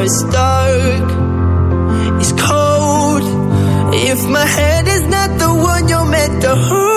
It's dark, it's cold. If my head is not the one you're meant to hold.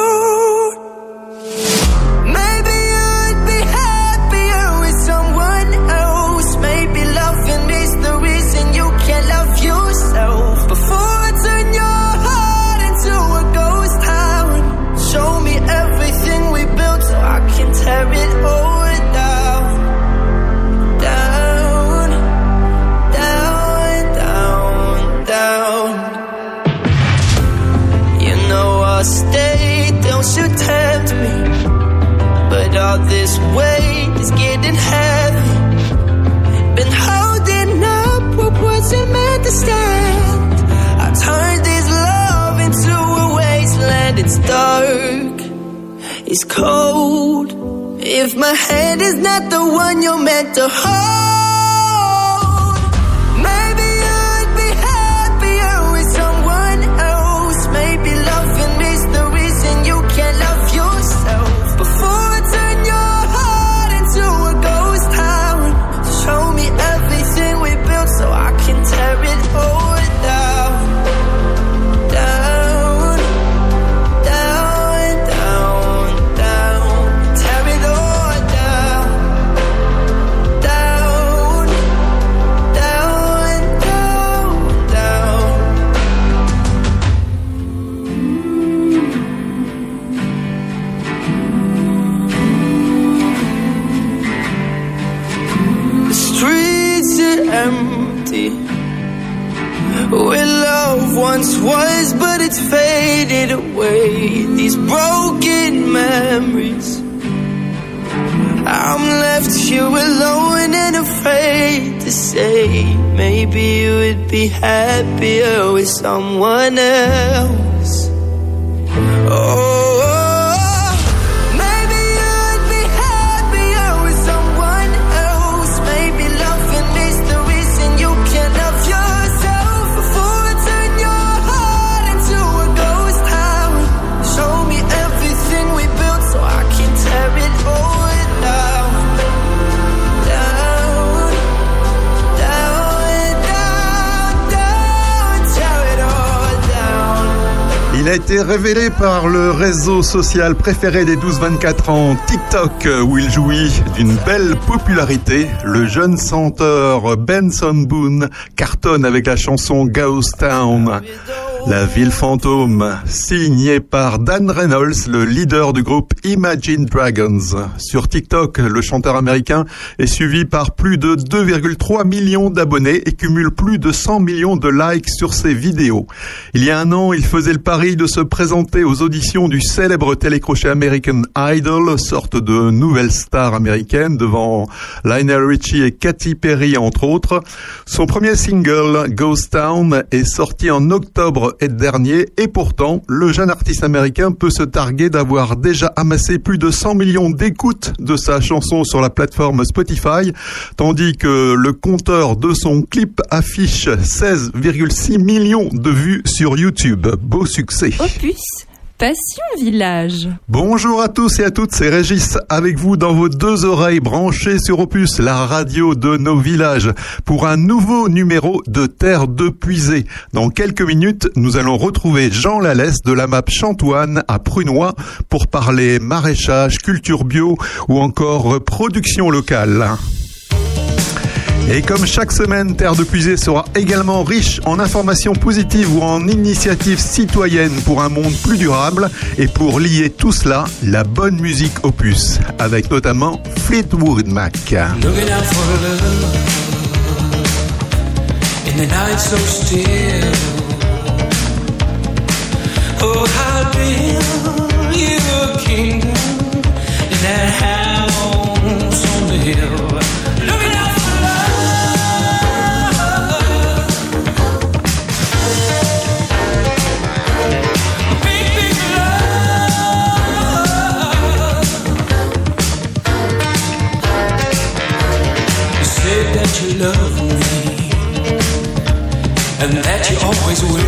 It's cold. If my hand is not the one you're meant to hold, away. These broken memories. I'm left here alone and afraid to say. Maybe you would be happier with someone else. A été révélé par le réseau social préféré des 12-24 ans, TikTok, où il jouit d'une belle popularité. Le jeune chanteur Benson Boone cartonne avec la chanson Ghost Town. La ville fantôme, signée par Dan Reynolds, le leader du groupe Imagine Dragons. Sur TikTok, le chanteur américain est suivi par plus de 2,3 millions d'abonnés et cumule plus de 100 millions de likes sur ses vidéos. Il y a un an, il faisait le pari de se présenter aux auditions du célèbre télécrochet American Idol, sorte de nouvelle star américaine devant Lionel Richie et Katy Perry entre autres. Son premier single, Ghost Town, est sorti en octobre dernier et pourtant, le jeune artiste américain peut se targuer d'avoir déjà amassé plus de 100 millions d'écoutes de sa chanson sur la plateforme Spotify, tandis que le compteur de son clip affiche 16,6 millions de vues sur YouTube. Beau succès. Passion Village. Bonjour à tous et à toutes, c'est Régis avec vous dans vos deux oreilles branchées sur Opus, la radio de nos villages, pour un nouveau numéro de Terre de Puisée. Dans quelques minutes, nous allons retrouver Jean Lalès de la map Chantoine à Prunois pour parler maraîchage, culture bio ou encore production locale. Et comme chaque semaine, Terre de Puisée sera également riche en informations positives ou en initiatives citoyennes pour un monde plus durable et pour lier tout cela, la bonne musique opus, avec notamment Fleetwood Mac. Always.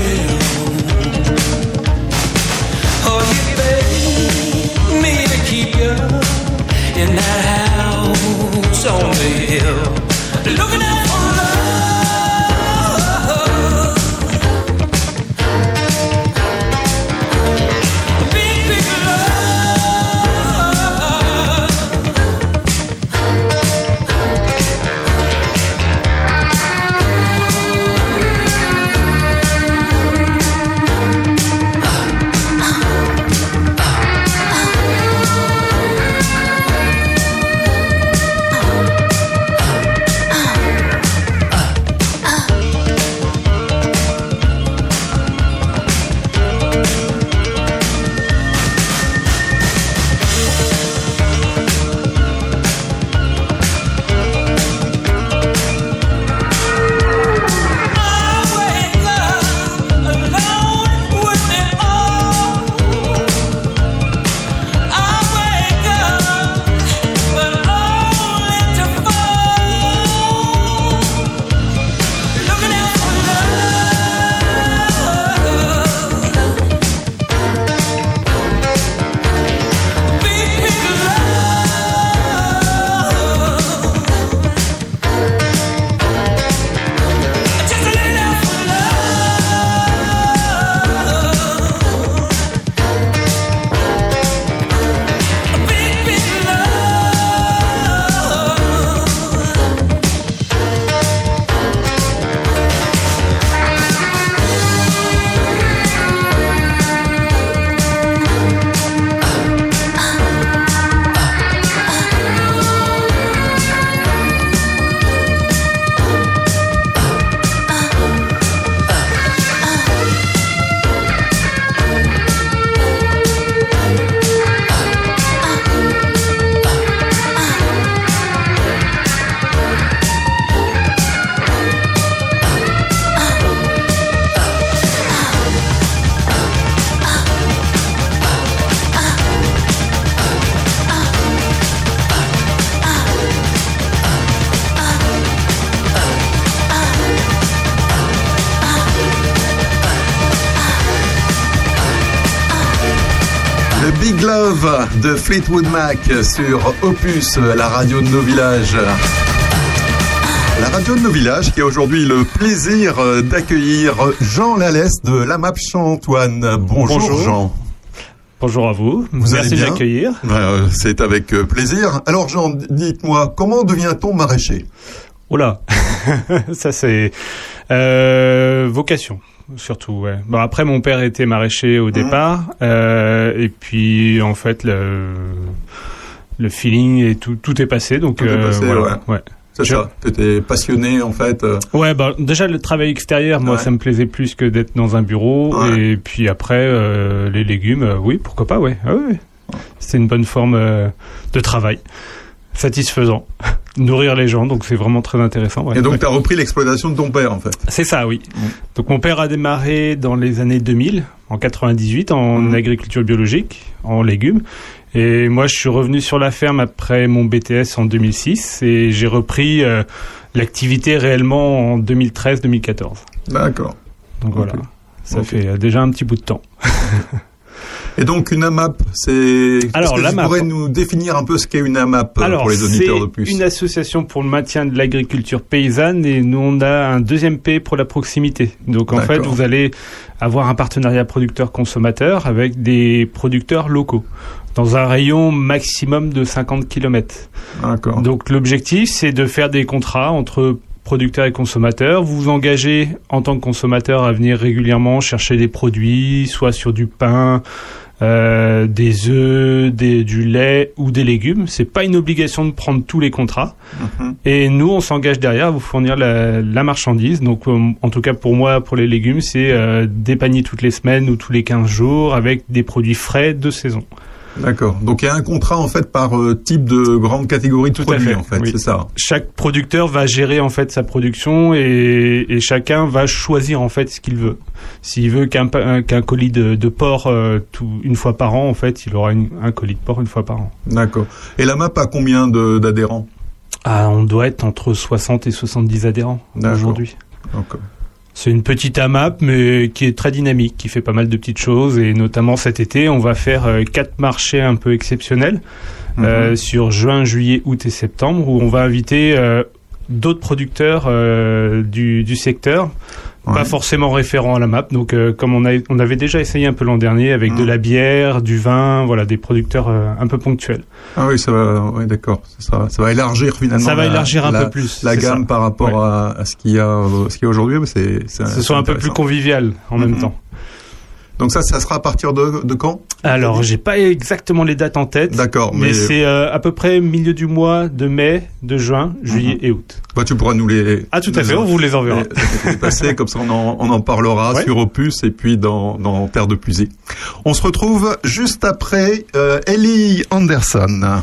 Love de Fleetwood Mac sur Opus, la radio de nos villages. La radio de nos villages qui a aujourd'hui le plaisir d'accueillir Jean Lalès de la MAP Chantoine. Bonjour, Bonjour. Jean. Bonjour à vous. Merci m'accueillir. Euh, C'est avec euh, plaisir. Alors Jean, dites-moi, comment devient-on maraîcher? Oh là, ça c'est euh, vocation surtout. Ouais. Bon après mon père était maraîcher Mmh. au départ euh, et puis en fait le le feeling et tout tout est passé donc Tout est passé, voilà. ouais. C'est Je- ça T'étais passionné en fait euh, Ouais, bah, déjà le travail extérieur, moi, Ouais. ça me plaisait plus que d'être dans un bureau. Ouais. Et puis après, euh, les légumes, euh, oui, pourquoi pas, ouais. Ah, ouais. C'était une bonne forme euh, de travail, satisfaisant, nourrir les gens, donc c'est vraiment très intéressant. ouais. Et donc tu as repris l'exploitation de ton père en fait. C'est ça, oui. Mm. Donc mon père a démarré dans les années 2000, en 98, en Mm. agriculture biologique, en légumes. Et moi, je suis revenu sur la ferme après mon BTS en 2006 et j'ai repris euh, l'activité réellement en 2013-2014. D'accord. Donc voilà, ça fait euh, déjà un petit bout de temps. Et donc une AMAP, c'est... Alors, Est-ce que tu pourrais nous définir un peu ce qu'est une AMAP euh, Alors, pour les auditeurs de plus une association pour le maintien de l'agriculture paysanne et nous on a un deuxième P pour la proximité. Donc en fait, vous allez avoir un partenariat producteur-consommateur avec des producteurs locaux dans un rayon maximum de 50 km. D'accord. Donc l'objectif, c'est de faire des contrats entre producteurs et consommateurs. Vous vous engagez en tant que consommateur à venir régulièrement chercher des produits, soit sur du pain, euh, des œufs, des, du lait ou des légumes. C'est pas une obligation de prendre tous les contrats. Mhm. Et nous, on s'engage derrière à vous fournir la, la marchandise. Donc, euh, en tout cas pour moi, pour les légumes, c'est euh, des paniers toutes les semaines ou tous les 15 jours avec des produits frais de saison. D'accord. Donc il y a un contrat en fait par euh, type de grande catégorie de Tout à produits fait, en fait, oui. c'est ça. chaque producteur va gérer en fait sa production et, et chacun va choisir en fait ce qu'il veut. S'il veut qu'un qu'un colis de, de porc euh, tout, une fois par an, en fait, il aura une- un colis de porc une fois par an. D'accord. Et la MAP a combien d'adhérents? Ah, on doit être entre 60 et 70 adhérents aujourd'hui. D'accord. C'est une petite AMAP, mais qui est très dynamique, qui fait pas mal de petites choses. Et notamment cet été, on va faire euh, quatre marchés un peu exceptionnels Mhm. euh, sur juin, juillet, août et septembre, où on va inviter euh, d'autres producteurs euh, du, du secteur. Ouais. Pas forcément référents à la map, donc euh, comme on, a, on avait déjà essayé un peu l'an dernier avec de la bière, du vin, voilà des producteurs euh, un peu ponctuels. Ah oui, ça va, ouais, d'accord. Ça, ça va élargir finalement. Ça va la- élargir un la- peu plus. la gamme ça. par rapport Ouais. à, à ce qu'il y a, ce qu'il y a aujourd'hui, c'est, Ce soit un peu plus convivial en même Mhm. temps. Donc ça, ça sera à partir de, de quand? Alors, j'ai pas exactement les dates en tête. D'accord, Mais, mais, c'est euh, à peu près milieu du mois de mai, de juin, juillet et août. bah, tu pourras nous les. Ah tout à fait, on vous les enverra. les- les passer, comme ça on en, on en parlera Ouais. sur Opus et puis dans, dans Terre de Puisée. On se retrouve juste après euh, Ellie Anderson.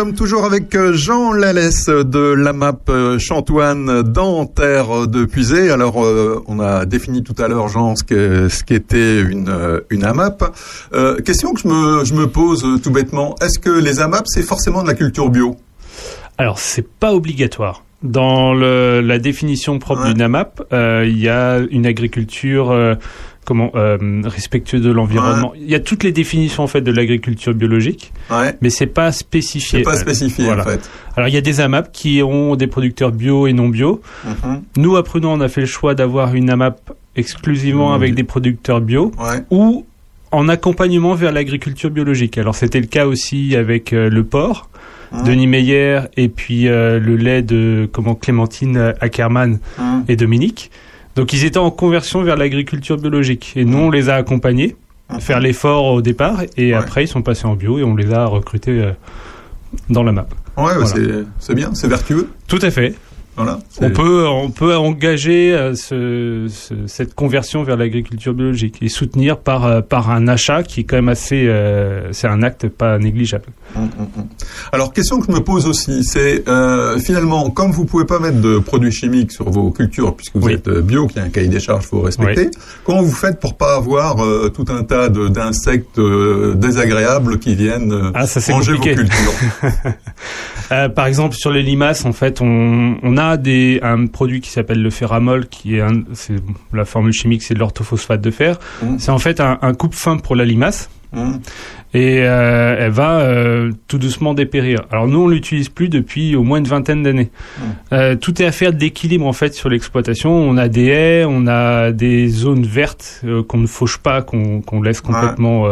Sommes toujours avec euh, Jean Lalès de la map euh, Chantoine dans Terre de Puisée. Alors, euh, on a défini tout à l'heure, Jean, ce qu'était une, une AMAP. Euh, question que je me, je me pose tout bêtement. Est-ce que les AMAP, c'est forcément de la culture bio? Alors, c'est pas obligatoire. Dans le, la définition propre Ouais. d'une AMAP, euh, il y a une agriculture comment euh, respectueuse de l'environnement. Il y a toutes les définitions en fait de l'agriculture biologique, Ouais. mais c'est pas spécifié. C'est pas spécifié, voilà. en fait. Alors il y a des AMAP qui ont des producteurs bio et non bio. Mhm. Nous à on a fait le choix d'avoir une AMAP exclusivement Mhm. avec des producteurs bio Ouais. ou en accompagnement vers l'agriculture biologique. Alors c'était le cas aussi avec euh, le porc, Denis Meyer, et puis euh, le lait de comment Clémentine Ackermann Hum. et Dominique. Donc ils étaient en conversion vers l'agriculture biologique. Et nous, on les a accompagnés, faire l'effort au départ, et Ouais. après ils sont passés en bio et on les a recrutés euh, dans la map. Ouais, Voilà. c'est bien, c'est vertueux. Tout à fait. Voilà. On peut, on peut engager euh, ce, ce- cette conversion vers l'agriculture biologique et soutenir par, euh, par un achat qui est quand même assez, euh, c'est un acte pas négligeable. Hum, hum, hum. Alors, question que je me pose aussi, c'est euh, finalement, comme vous pouvez pas mettre de produits chimiques sur vos cultures, puisque vous Oui. êtes bio, qu'il y a un cahier des charges, faut respecter, comment vous faites pour pas avoir euh, tout un tas d'insectes désagréables qui viennent euh, Ah, ça manger compliqué. vos cultures? Par exemple, sur les limaces, en fait, on, on a des, un produit qui s'appelle le ferramol, qui est, un, la formule chimique, c'est de l'orthophosphate de fer. Mhm. C'est en fait un, un coupe-fin pour la limace. Hum, et euh, elle va euh, tout doucement dépérir. Alors nous on l'utilise plus depuis au moins une vingtaine d'années. Euh, tout est affaire d'équilibre en fait sur l'exploitation. On a des haies, on a des zones vertes qu'on ne fauche pas, qu'on laisse complètement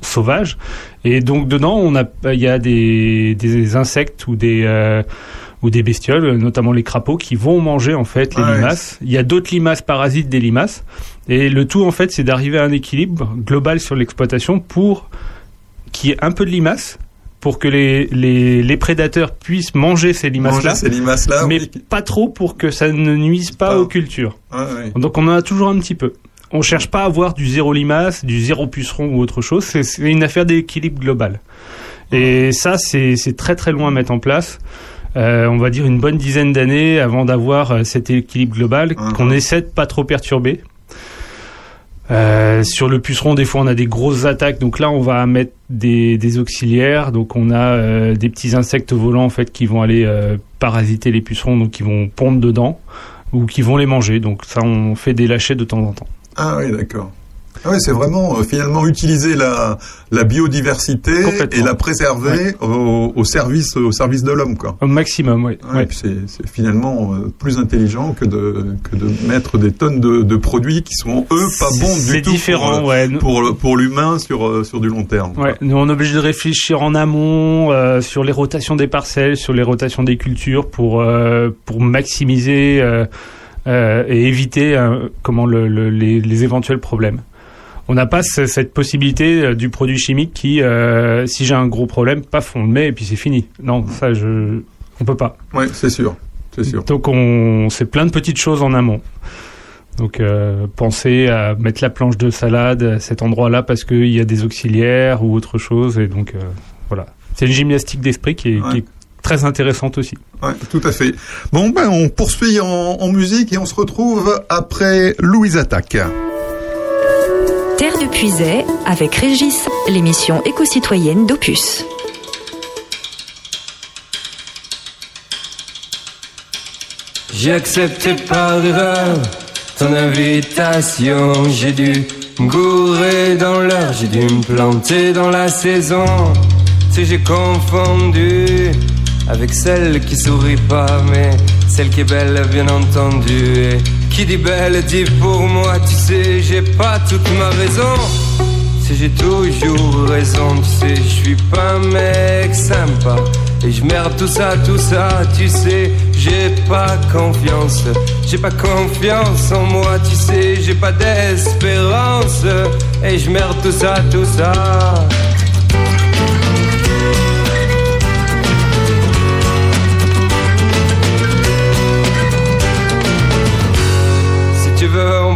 sauvages. Et donc dedans on a il y a des, des insectes ou des ou des bestioles, notamment les crapauds, qui vont manger en fait les Ah limaces. Il y a d'autres limaces parasites des limaces. Et le tout, en fait, c'est d'arriver à un équilibre global sur l'exploitation pour qu'il y ait un peu de limaces, pour que les, les, les prédateurs puissent manger ces limaces-là, manger ces limaces-là, mais oui. pas trop pour que ça ne nuise pas aux cultures. Donc on en a toujours un petit peu. On cherche pas à avoir du zéro limace, du zéro puceron ou autre chose. C'est une affaire d'équilibre global. Et ça, c'est très très loin à mettre en place. Euh, on va dire une bonne dizaine d'années avant d'avoir euh, cet équilibre global Mhm. qu'on essaie de pas trop perturber. Euh, sur le puceron, des fois, on a des grosses attaques. Donc là, on va mettre des, des auxiliaires. Donc on a euh, des petits insectes volants en fait qui vont aller euh, parasiter les pucerons, donc qui vont pondre dedans ou qui vont les manger. Donc ça, on fait des lâchers de temps en temps. Ah oui, d'accord. Ah oui, c'est vraiment euh, finalement utiliser la, la biodiversité et la préserver au, au service au service de l'homme, quoi. Au maximum, oui. Ouais, puis c'est c'est finalement euh, plus intelligent que de que de mettre des tonnes de, de produits qui sont eux pas bons C'est du tout différent, pour, ouais. euh, Nous- pour le- pour l'humain sur euh, sur du long terme. quoi. Ouais, nous on est obligé de réfléchir en amont euh, sur les rotations des parcelles, sur les rotations des cultures pour euh, pour maximiser euh, euh, et éviter euh, comment le, le- les, les éventuels problèmes. On n'a pas ce- cette possibilité euh, du produit chimique qui, euh, si j'ai un gros problème, paf, on le met et puis c'est fini. Non, ça je, on peut pas. Ouais, c'est sûr, c'est sûr. Donc on, c'est plein de petites choses en amont. Donc euh, pensez à mettre la planche de salade à cet endroit-là parce qu'il y a des auxiliaires ou autre chose et donc euh, voilà. C'est une gymnastique d'esprit qui est, Ouais. qui est très intéressante aussi. Ouais, tout à fait. Bon ben on poursuit en, en musique et on se retrouve après Louise Attaque. Avec Régis, l'émission éco-citoyenne d'Opus. J'ai accepté par erreur ton invitation. J'ai dû me gourer dans l'heure, j'ai dû me planter dans la saison. Si j'ai confondu avec celle qui sourit pas, mais celle qui est belle, bien entendu. Qui dit belle dit pour moi, tu sais, j'ai pas toute ma raison. Si j'ai toujours raison, tu sais, je suis pas un mec sympa. Et je merde tout ça, tout ça, tu sais, j'ai pas confiance. J'ai pas confiance en moi, tu sais, j'ai pas d'espérance. Et je merde tout ça, tout ça.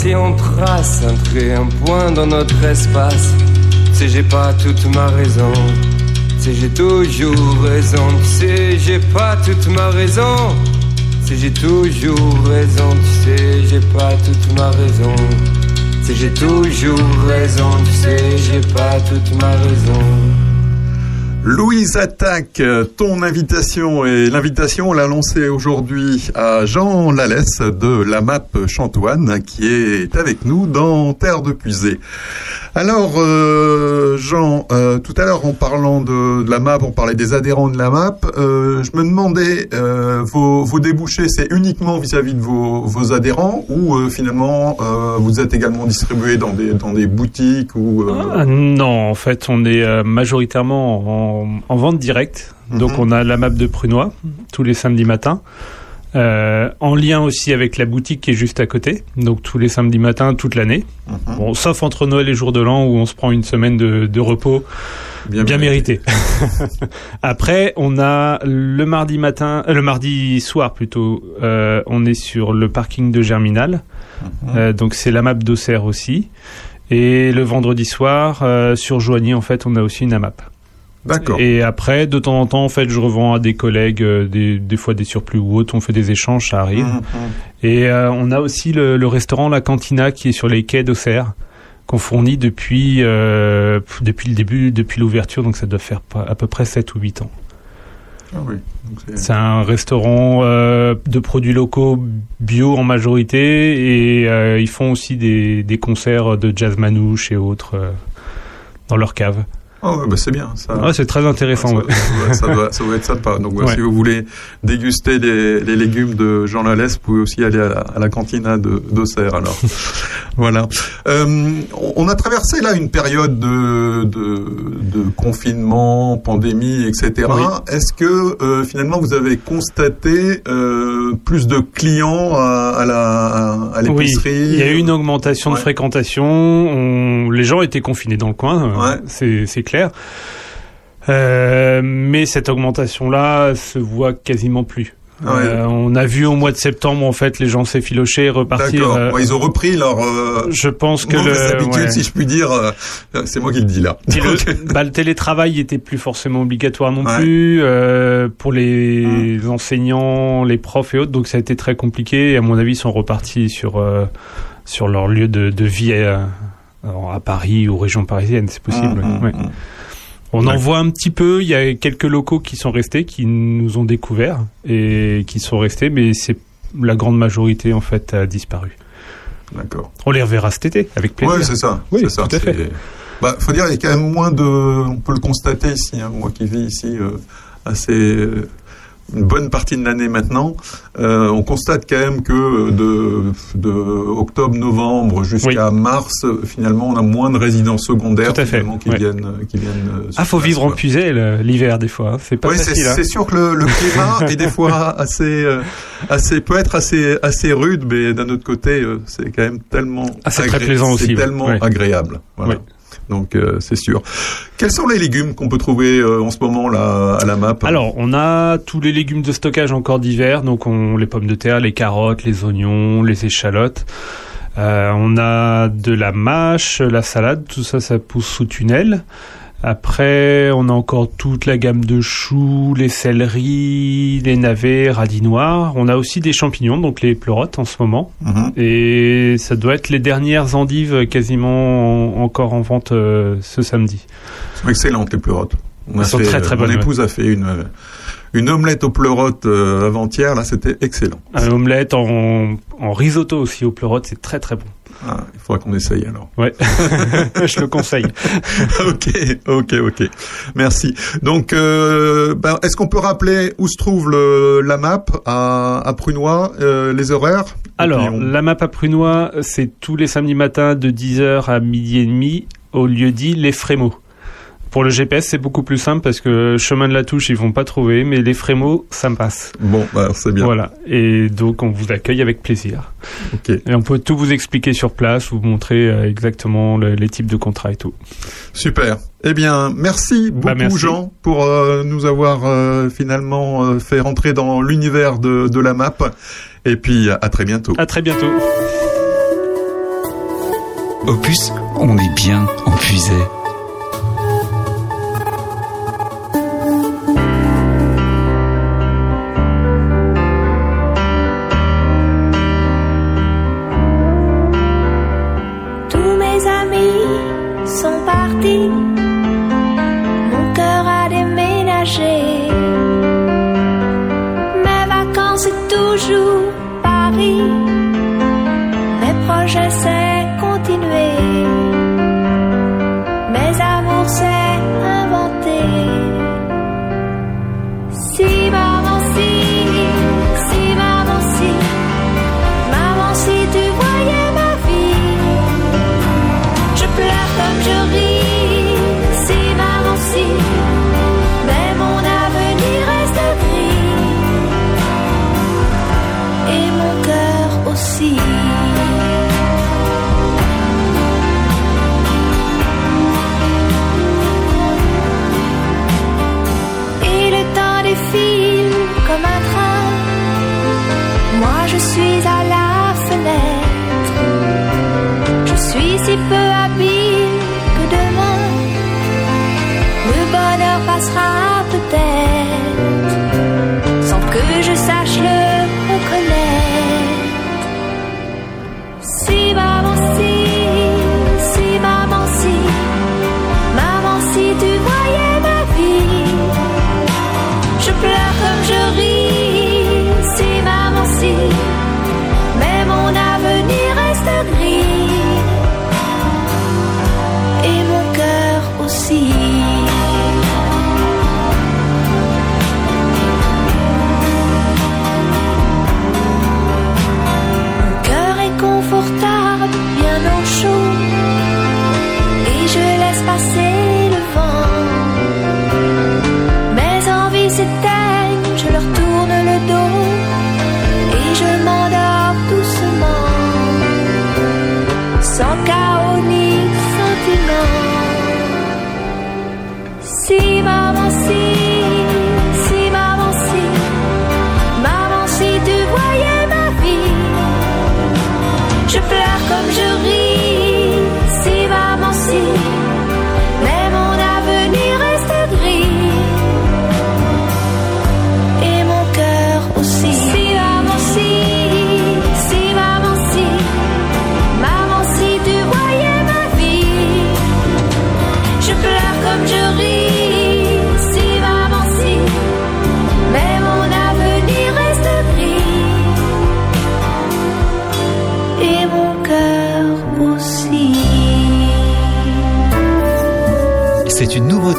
Si on trace un trait, un point dans notre espace. Sais, j'ai pas toute ma raison. Sais, j'ai toujours raison. Tu sais, j'ai pas toute ma raison. Sais, j'ai toujours raison. Tu sais, j'ai pas toute ma raison. Sais, j'ai toujours raison. Tu sais, j'ai pas toute ma raison. Louise Attaque, ton invitation et l'invitation, on l'a lancée aujourd'hui à Jean Lalès de la MAP Chantoine qui est avec nous dans Terre de Puisée. Alors, euh, Jean, euh, tout à l'heure en parlant de, de la MAP, on parlait des adhérents de la MAP. euh, je me demandais, euh, vos, vos débouchés, c'est uniquement vis-à-vis de vos, vos adhérents ou euh, finalement euh, vous êtes également distribué dans des, dans des boutiques ou euh, Ah, non, en fait, on est majoritairement en, en vente directe. Donc, Mhm. on a la map de Prunois tous les samedis matins. Euh, en lien aussi avec la boutique qui est juste à côté. Donc, tous les samedis matins, toute l'année. Mhm. Bon, sauf entre Noël et jour de l'an où on se prend une semaine de, de repos bien mérité. Après, on a le mardi matin, euh, le mardi soir plutôt, euh, on est sur le parking de Germinal. Mhm. Euh, donc c'est la map d'Auxerre aussi. Et le vendredi soir, euh, sur Joigny, en fait, on a aussi une AMAP. D'accord. Et après, de temps en temps, en fait, je revends à des collègues, euh, des, des fois des surplus ou autres. On fait des échanges, ça arrive. Mhm. Et euh, on a aussi le, le restaurant La Cantina qui est sur les quais d'Auxerre, qu'on fournit depuis, euh, depuis le début, depuis l'ouverture, donc ça doit faire à peu près 7 ou 8 ans. Ah oui. C'est- un restaurant de produits locaux bio en majorité et ils font aussi des, des concerts de jazz manouche et autres dans leur cave. Ah ouais, bah c'est bien. Ça, Ouais, c'est très intéressant. ça, ouais. doit- ça doit, ça doit être sympa. Donc si vous voulez déguster les, les légumes de Jean Lalès, vous pouvez aussi aller à la, à la cantina de d'Auxerre. Alors voilà. Euh, on a traversé là une période de, de, de confinement, pandémie, etc. Oui. Est-ce que euh, finalement vous avez constaté euh, plus de clients à, à la à Oui, l'épicerie il y a eu une augmentation de fréquentation. On- Les gens étaient confinés dans le coin, Ouais. c'est c'est clair. Euh, mais cette augmentation-là se voit quasiment plus. Ah ouais. Euh, on a vu au mois de septembre, en fait, les gens s'effilocher, repartir. Euh, ils ont repris leur euh, je pense que le, ouais. si je puis dire. euh, c'est moi qui le dis là. Le, bah, le télétravail était plus forcément obligatoire non Ouais. plus pour les enseignants, les profs et autres. Donc ça a été très compliqué. Et à mon avis, ils sont repartis sur sur leur lieu de, de vie à, Paris ou région parisienne, c'est possible. Hum, ouais. hum. On en voit un petit peu. Il y a quelques locaux qui sont restés, qui nous ont découverts et qui sont restés, mais c'est la grande majorité en fait a disparu. D'accord. On les reverra cet été avec plaisir. Ouais, c'est ça. Oui, c'est ça. tout à fait. Bah, faut dire, il y a quand même moins de. On peut le constater ici. hein, moi qui vis ici euh, assez une bonne partie de l'année maintenant, euh, on constate quand même que de, de octobre, novembre jusqu'à mars, euh, finalement, on a moins de résidents secondaires Tout à fait, finalement, qui ouais. viennent, euh, qui viennent. euh, ah, faut place, vivre en puisée l'hiver des fois. hein. C'est pas Oui, c'est facile. hein. c'est sûr que le, le climat est des fois assez, euh, assez peut être assez, assez rude, mais d'un autre côté, euh, c'est quand même tellement Ah, c'est très plaisant aussi, tellement Ouais. agréable. Voilà. Donc euh, c'est sûr. Quels sont les légumes qu'on peut trouver euh, en ce moment là à la map? Alors, on a tous les légumes de stockage encore d'hiver, donc on les pommes de terre, les carottes, les oignons, les échalotes. Euh, on a de la mâche, la salade, tout ça, ça pousse sous tunnel. Après, on a encore toute la gamme de choux, les céleris, les navets, radis noirs. On a aussi des champignons, donc les pleurotes en ce moment. Mhm. Et ça doit être les dernières endives quasiment en- encore en vente euh, ce samedi. Elles sont excellentes les pleurotes. On a Elles sont fait, très, très euh, Mon bonnes, épouse a fait une euh, une omelette aux pleurotes euh, avant-hier. Là, c'était excellent. Un omelette en, en risotto aussi aux pleurotes, c'est très très bon. Ah, il faudra qu'on essaye alors. Ouais, je le conseille. ok, ok, ok. Merci. Donc, euh, ben, est-ce qu'on peut rappeler où se trouve le, la map à, à Prunois, euh, les horaires? Alors, on- la map à Prunois, c'est tous les samedis matins de 10h à midi et demi au lieu dit Les Frémaux. Pour le GPS, c'est beaucoup plus simple parce que chemin de la touche, ils vont pas trouver, mais les frémots, ça me passe. Bon, bah, c'est bien. Voilà. Et donc, on vous accueille avec plaisir. Ok. Et on peut tout vous expliquer sur place, vous montrer euh, exactement les types de contrats et tout. Super. Eh bien, merci bah, beaucoup bah merci. Jean pour euh, nous avoir euh, finalement fait rentrer dans l'univers de, la map. Et puis à très bientôt. À très bientôt. Opus, on est bien en puisait. Paris, mes projets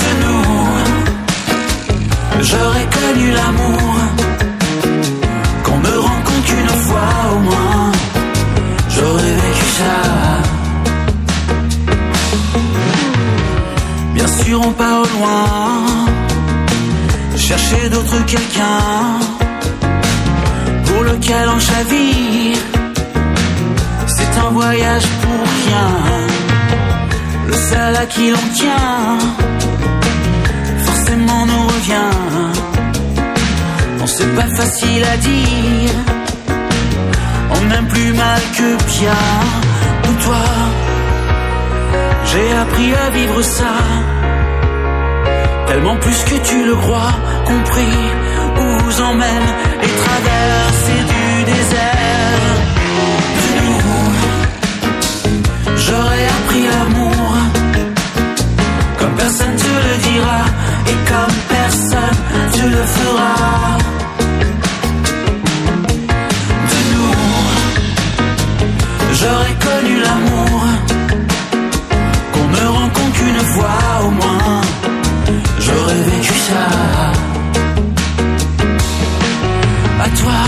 de nous. J'aurais connu l'amour qu'on me rencontre une fois au moins. J'aurais vécu ça. Bien sûr, on part au loin, chercher d'autres quelqu'un pour lequel on chavire. C'est un voyage pour rien le seul à qui l'on tient, forcément nous revient. Non, c'est pas facile à dire, on aime plus mal que bien. Ou toi, j'ai appris à vivre ça, tellement plus que tu le crois, compris où vous emmène les traversées du désert. Te le fera. De nous, j'aurais connu l'amour, qu'on ne rencontre qu'une fois au moins. J'aurais vécu ça. À toi,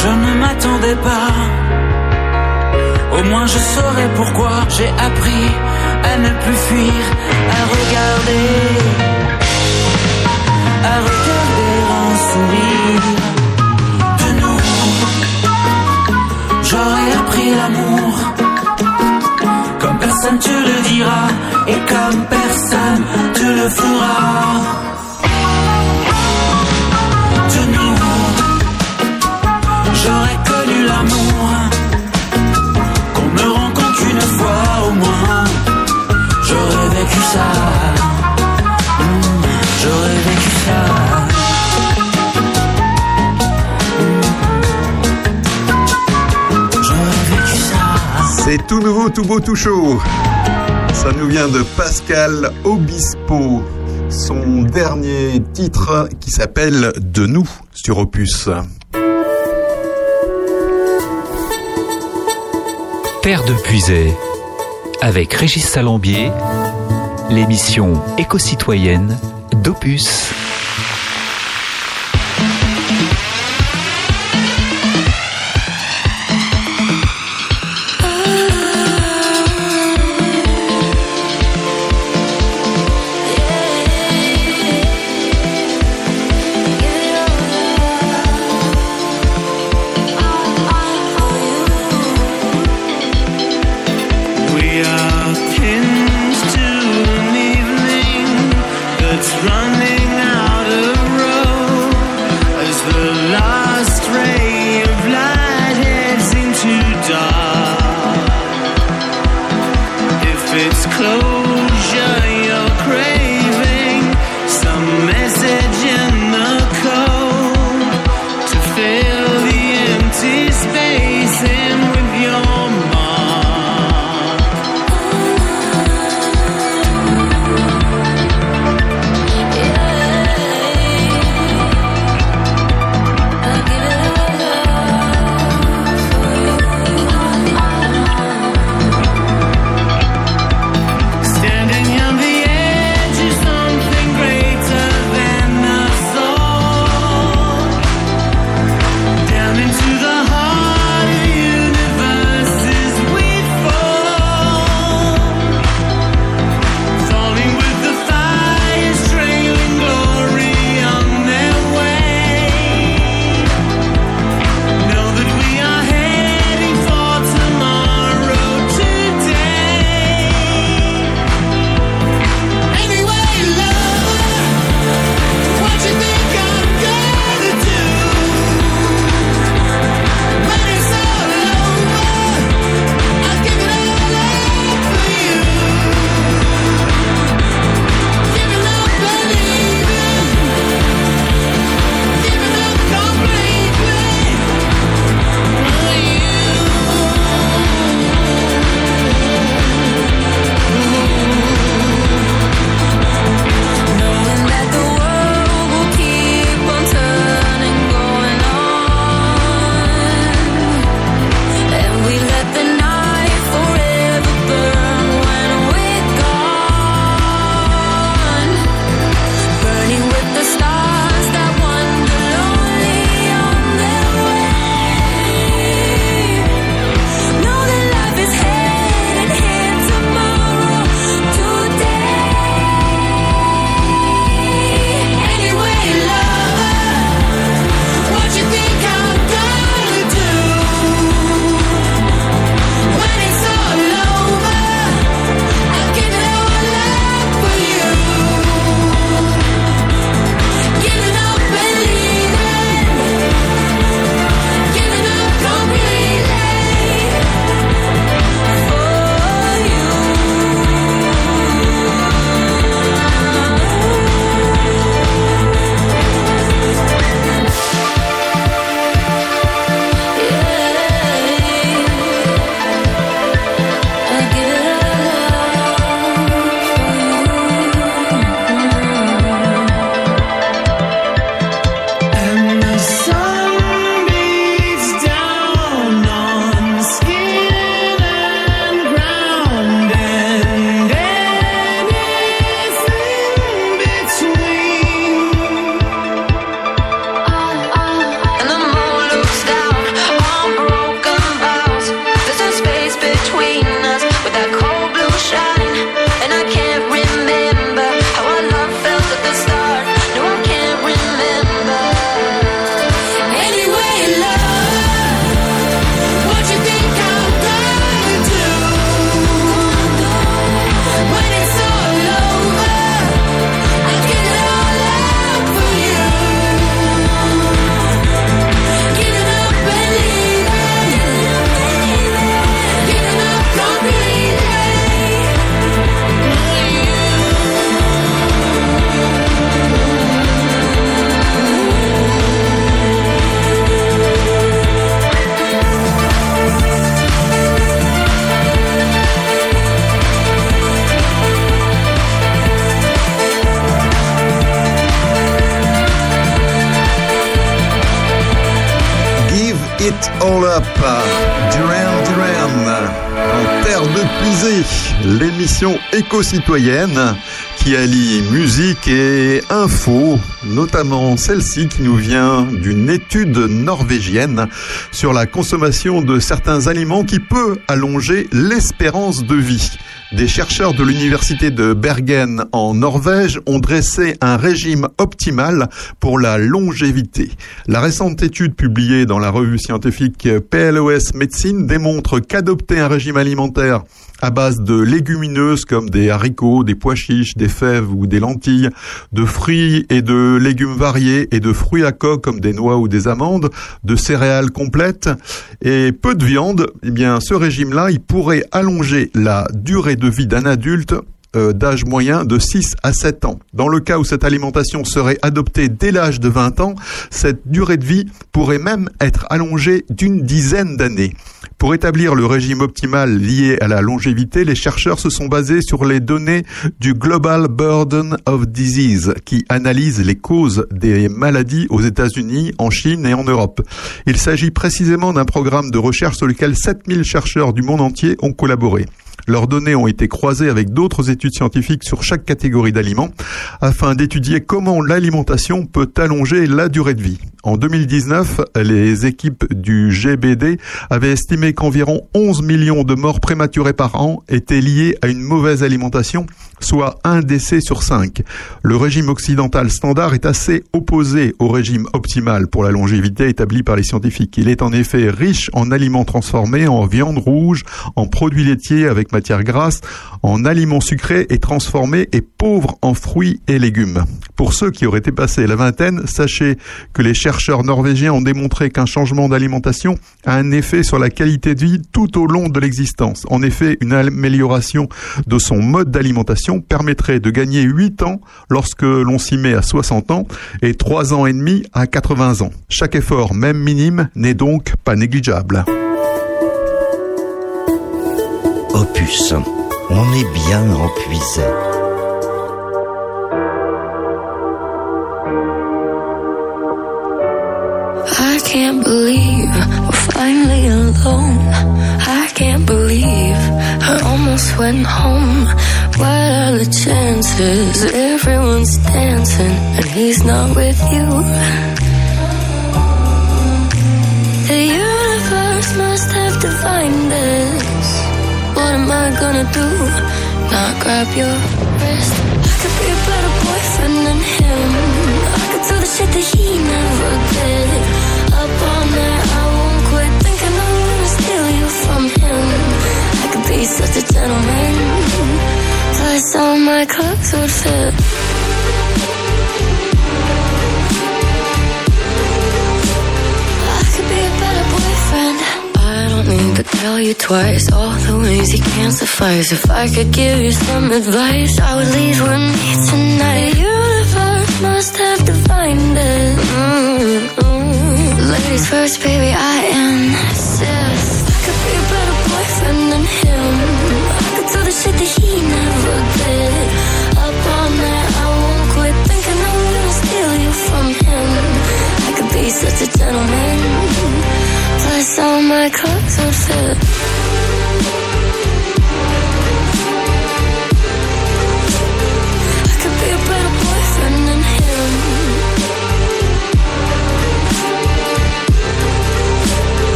je ne m'attendais pas. Au moins je saurais pourquoi j'ai appris à ne plus fuir, à regarder, à regarder un sourire. De nous, j'aurais appris l'amour comme personne te le dira et comme personne te le fera. Tout beau, tout chaud. Ça nous vient de Pascal Obispo. Son dernier titre qui s'appelle De nous sur Opus. Terre de Puisay, avec Régis Salambier, l'émission éco-citoyenne d'Opus. De puisée, l'émission éco-citoyenne qui allie musique et info, notamment celle-ci qui nous vient d'une étude norvégienne sur la consommation de certains aliments qui peut allonger l'espérance de vie. Des chercheurs de l'université de Bergen en Norvège ont dressé un régime optimal pour la longévité. La récente étude publiée dans la revue scientifique PLOS Médecine démontre qu'adopter un régime alimentaire à base de légumineuses comme des haricots, des pois chiches, des fèves ou des lentilles, de fruits et de légumes variés et de fruits à coque comme des noix ou des amandes, de céréales complètes et peu de viande, eh bien ce régime-là, il pourrait allonger la durée de vie d'un adulte euh, d'âge moyen de 6 à 7 ans. Dans le cas où cette alimentation serait adoptée dès l'âge de 20 ans, cette durée de vie pourrait même être allongée d'une dizaine d'années. Pour établir le régime optimal lié à la longévité, les chercheurs se sont basés sur les données du Global Burden of Disease, qui analyse les causes des maladies aux États-Unis, en Chine et en Europe. Il s'agit précisément d'un programme de recherche sur lequel 7000 chercheurs du monde entier ont collaboré. Leurs données ont été croisées avec d'autres études scientifiques sur chaque catégorie d'aliments afin d'étudier comment l'alimentation peut allonger la durée de vie. En 2019, les équipes du GBD avaient estimé qu'environ 11 millions de morts prématurées par an étaient liées à une mauvaise alimentation, soit un décès sur cinq. Le régime occidental standard est assez opposé au régime optimal pour la longévité établi par les scientifiques. Il est en effet riche en aliments transformés, en viande rouge, en produits laitiers avec matière grasse, en aliments sucrés et transformés et pauvre en fruits et légumes. Pour ceux qui auraient dépassé la vingtaine, sachez que les chercheurs norvégiens ont démontré qu'un changement d'alimentation a un effet sur la qualité de vie tout au long de l'existence. En effet, une amélioration de son mode d'alimentation permettrait de gagner 8 ans lorsque l'on s'y met à 60 ans et 3 ans et demi à 80 ans. Chaque effort, même minime, n'est donc pas négligeable. Opus, on est bien empuisé. I can't believe we're finally alone. I can't believe I almost went home. What are the chances? Everyone's dancing and he's not with you. The universe must have divined us. What am I gonna do? Not grab your wrist. I could be a better boyfriend than him. I could do the shit that he never did. Up all night, I won't quit thinking I'm gonna steal you from him. I could be such a gentleman. Plus, all my clothes would fit. Don't need to tell you twice all the ways you can't suffice. If I could give you some advice, I would leave with me tonight. The universe must have divined it. Mm-mm. Ladies first, baby, I insist. I could be a better boyfriend than him. I could do the shit that he never did. Up all night, I won't quit thinking I'm gonna steal you from him. I could be such a gentleman. Plus, all my clothes would fit.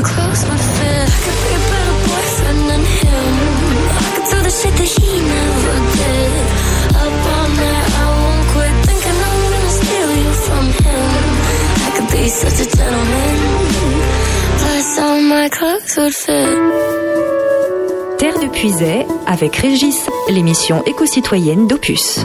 Know my fit. I could be a better boyfriend than him. I could do the shit that he never did. Up all night, I won't quit thinking I'm gonna steal you from him. I could be such a gentleman. Plus, all my clothes would fit. Terre de Puisay avec Régis, l'émission éco-citoyenne d'Opus.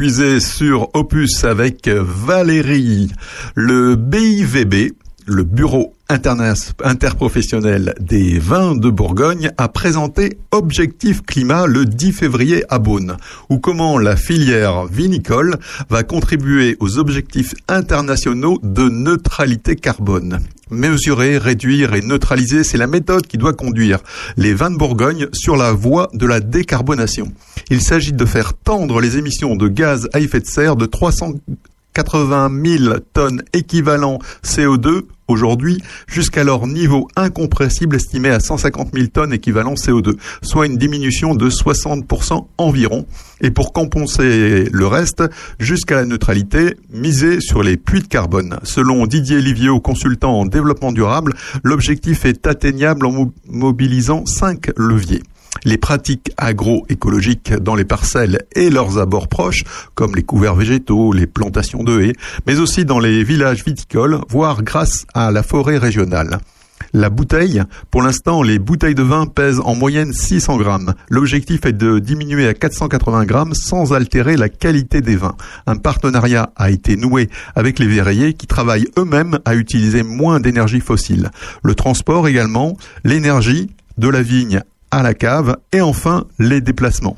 Puisée sur Opus avec Valérie. Le BIVB, le Bureau interprofessionnel des vins de Bourgogne, a présenté Objectif Climat le 10 février à Beaune, ou comment la filière vinicole va contribuer aux objectifs internationaux de neutralité carbone. Mesurer, réduire et neutraliser, c'est la méthode qui doit conduire les vins de Bourgogne sur la voie de la décarbonation. Il s'agit de faire tendre les émissions de gaz à effet de serre de 380 000 tonnes équivalent CO2 aujourd'hui jusqu'à leur niveau incompressible estimé à 150 000 tonnes équivalent CO2, soit une diminution de 60% environ. Et pour compenser le reste, jusqu'à la neutralité, miser sur les puits de carbone. Selon Didier Livio, consultant en développement durable, l'objectif est atteignable en mo- mobilisant cinq leviers les pratiques agroécologiques dans les parcelles et leurs abords proches, comme les couverts végétaux, les plantations de haies, mais aussi dans les villages viticoles, voire grâce à la forêt régionale. La bouteille, pour l'instant, les bouteilles de vin pèsent en moyenne 600 grammes. L'objectif est de diminuer à 480 grammes sans altérer la qualité des vins. Un partenariat a été noué avec les verriers qui travaillent eux-mêmes à utiliser moins d'énergie fossile. Le transport également, l'énergie de la vigne à la cave et enfin les déplacements.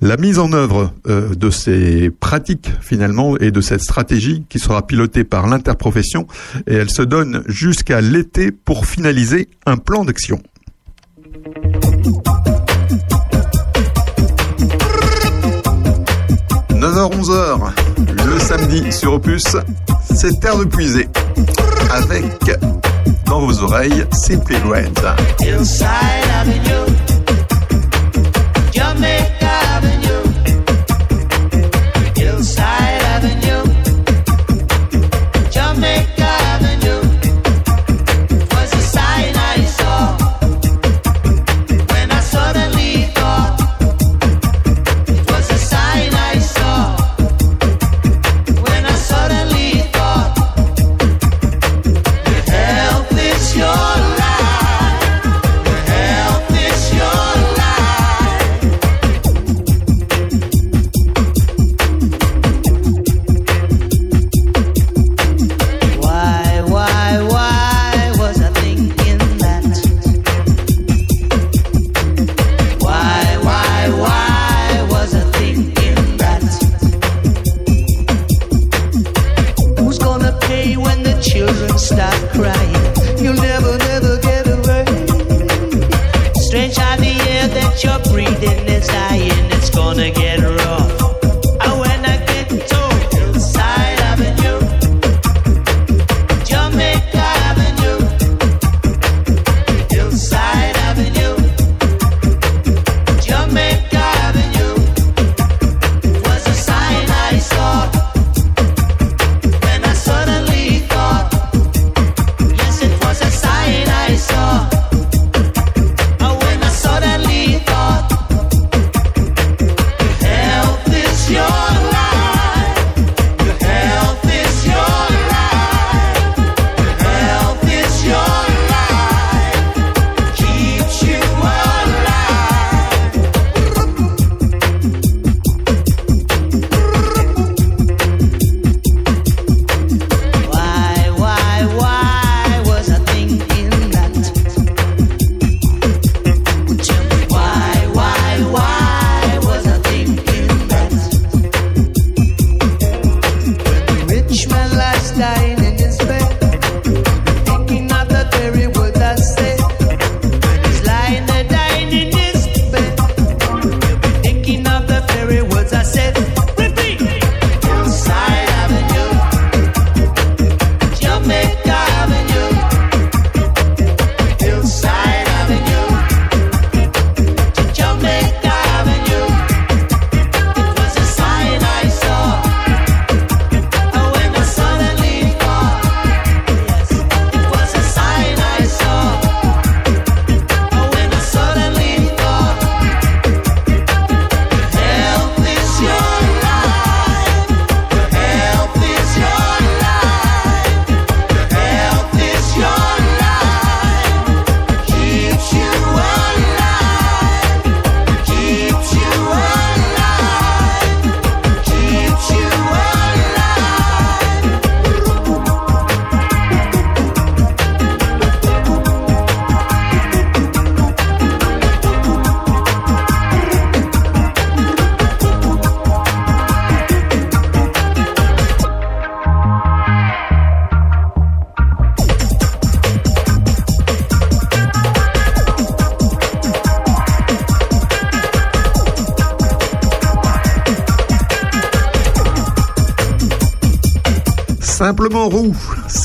La mise en œuvre euh, de ces pratiques finalement et de cette stratégie qui sera pilotée par l'interprofession et elle se donne jusqu'à l'été pour finaliser un plan d'action. « 9h-11h, le samedi sur Opus, c'est Terre de Puisée, avec dans vos oreilles Simply Red.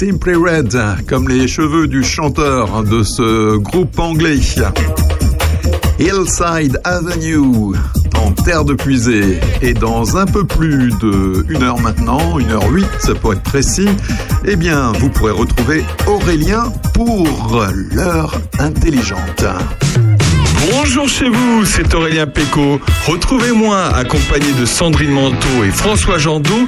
Simply Red, comme les cheveux du chanteur de ce groupe anglais. Hillside Avenue, en Terre de Puisée. Et dans un peu plus de heure maintenant, 1 heure 8 pour être précis, eh bien, vous pourrez retrouver Aurélien pour l'heure intelligente. Bonjour chez vous, c'est Aurélien Péco. Retrouvez-moi accompagné de Sandrine Manteau et François Jandot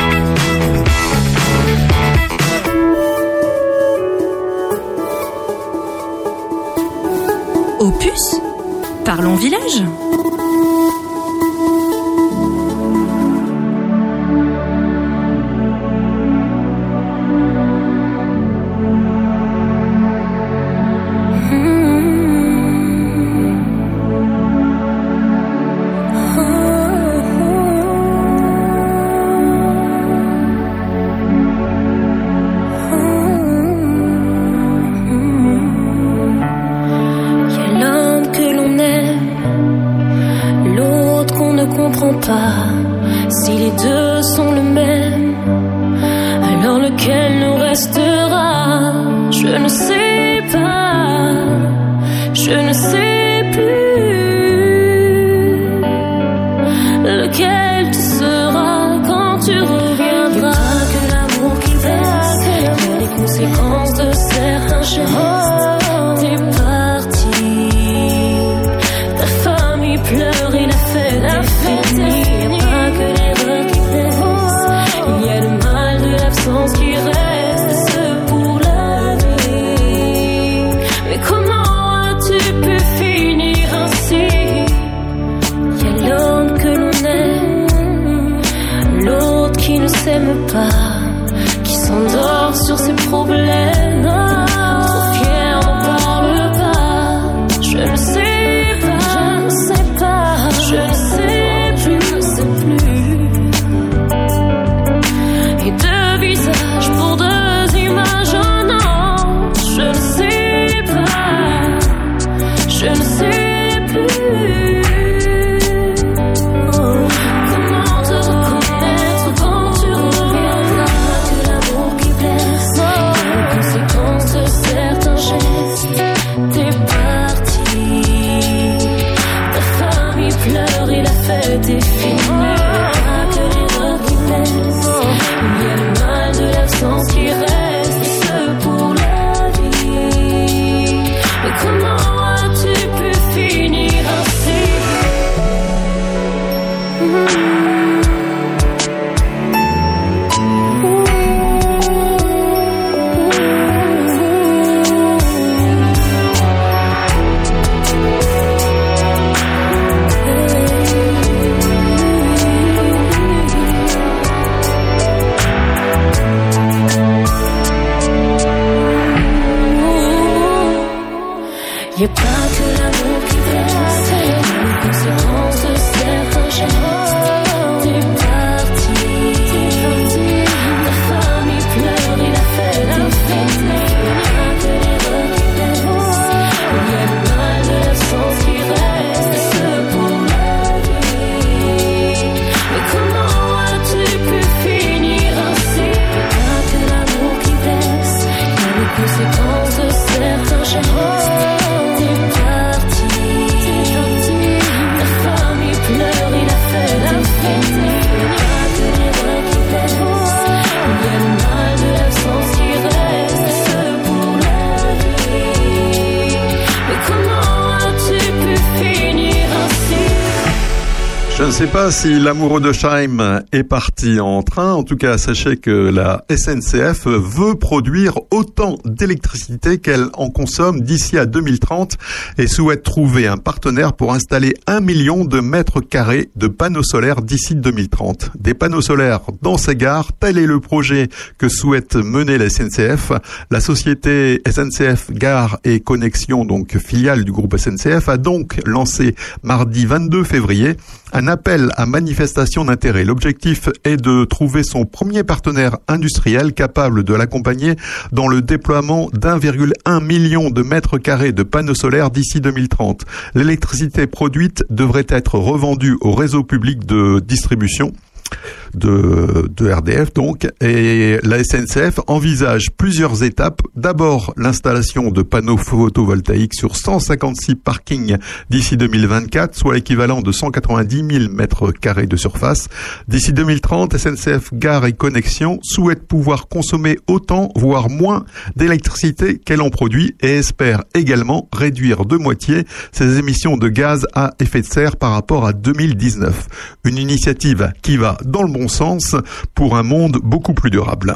Opus. Parlons village. Ne sais pas si l'amoureux de Scheim est parti en train. En tout cas, sachez que la SNCF veut produire autant d'électricité qu'elle en consomme d'ici à 2030 et souhaite trouver un partenaire pour installer un million de mètres carrés de panneaux solaires d'ici 2030. Des panneaux solaires dans ces gares, tel est le projet que souhaite mener la SNCF. La société SNCF Gare et Connexion, donc filiale du groupe SNCF, a donc lancé mardi 22 février un appel à manifestation d'intérêt. L'objectif est de trouver son premier partenaire industriel capable de l'accompagner dans le déploiement d'1,1 million de mètres carrés de panneaux solaires d'ici 2030. L'électricité produite devrait être revendue au réseau public de distribution de, RDF donc et la SNCF envisage plusieurs étapes. D'abord l'installation de panneaux photovoltaïques sur 156 parkings d'ici 2024, soit l'équivalent de 190 000 mètres carrés de surface. D'ici 2030, SNCF Gare et Connexion souhaite pouvoir consommer autant, voire moins d'électricité qu'elle en produit et espère également réduire de moitié ses émissions de gaz à effet de serre par rapport à 2019. Une initiative qui va dans le bon sens pour un monde beaucoup plus durable.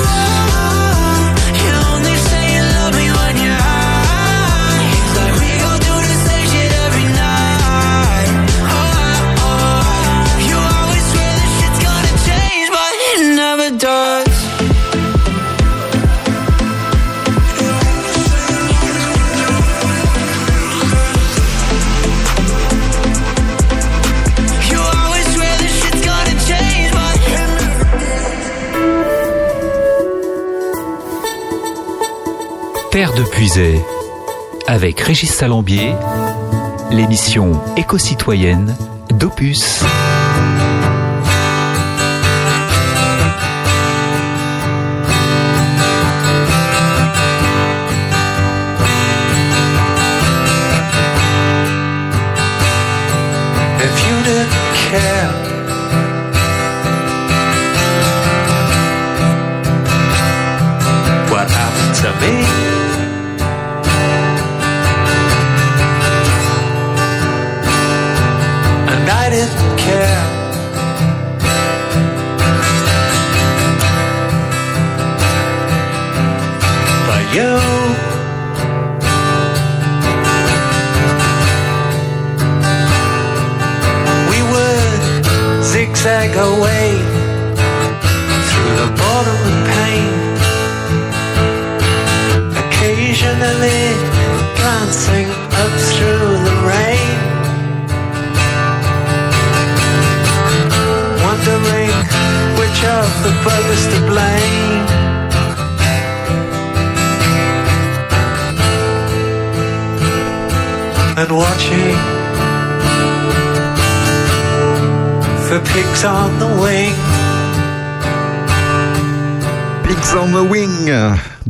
De Puisay, avec Régis Salambier, l'émission éco-citoyenne d'Opus.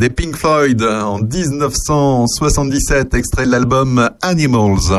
Des Pink Floyd en 1977, extrait de l'album Animals.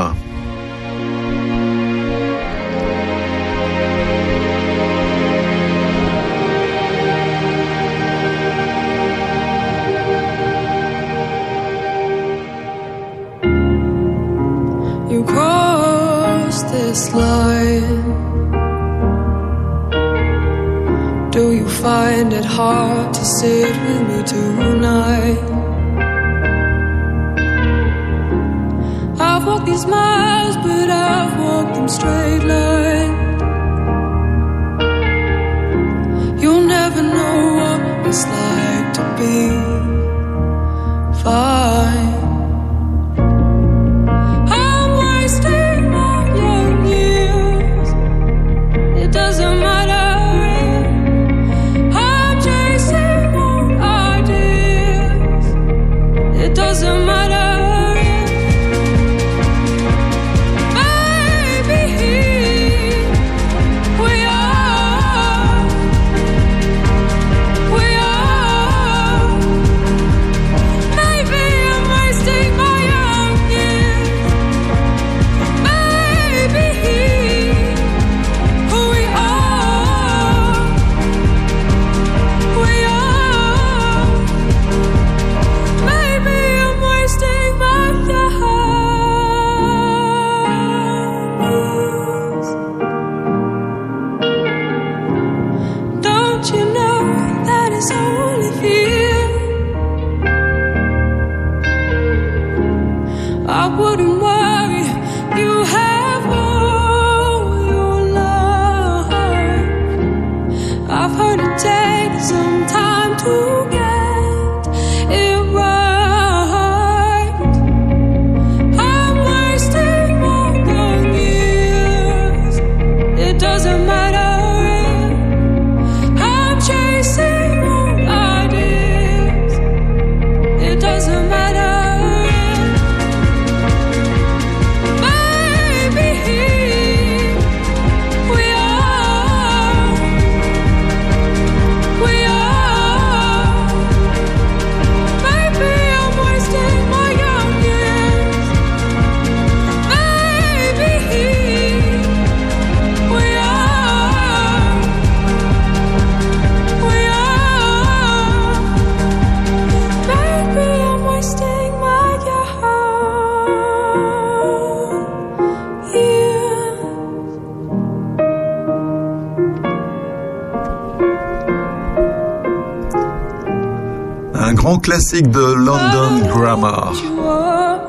Classique de London Grammar. You are.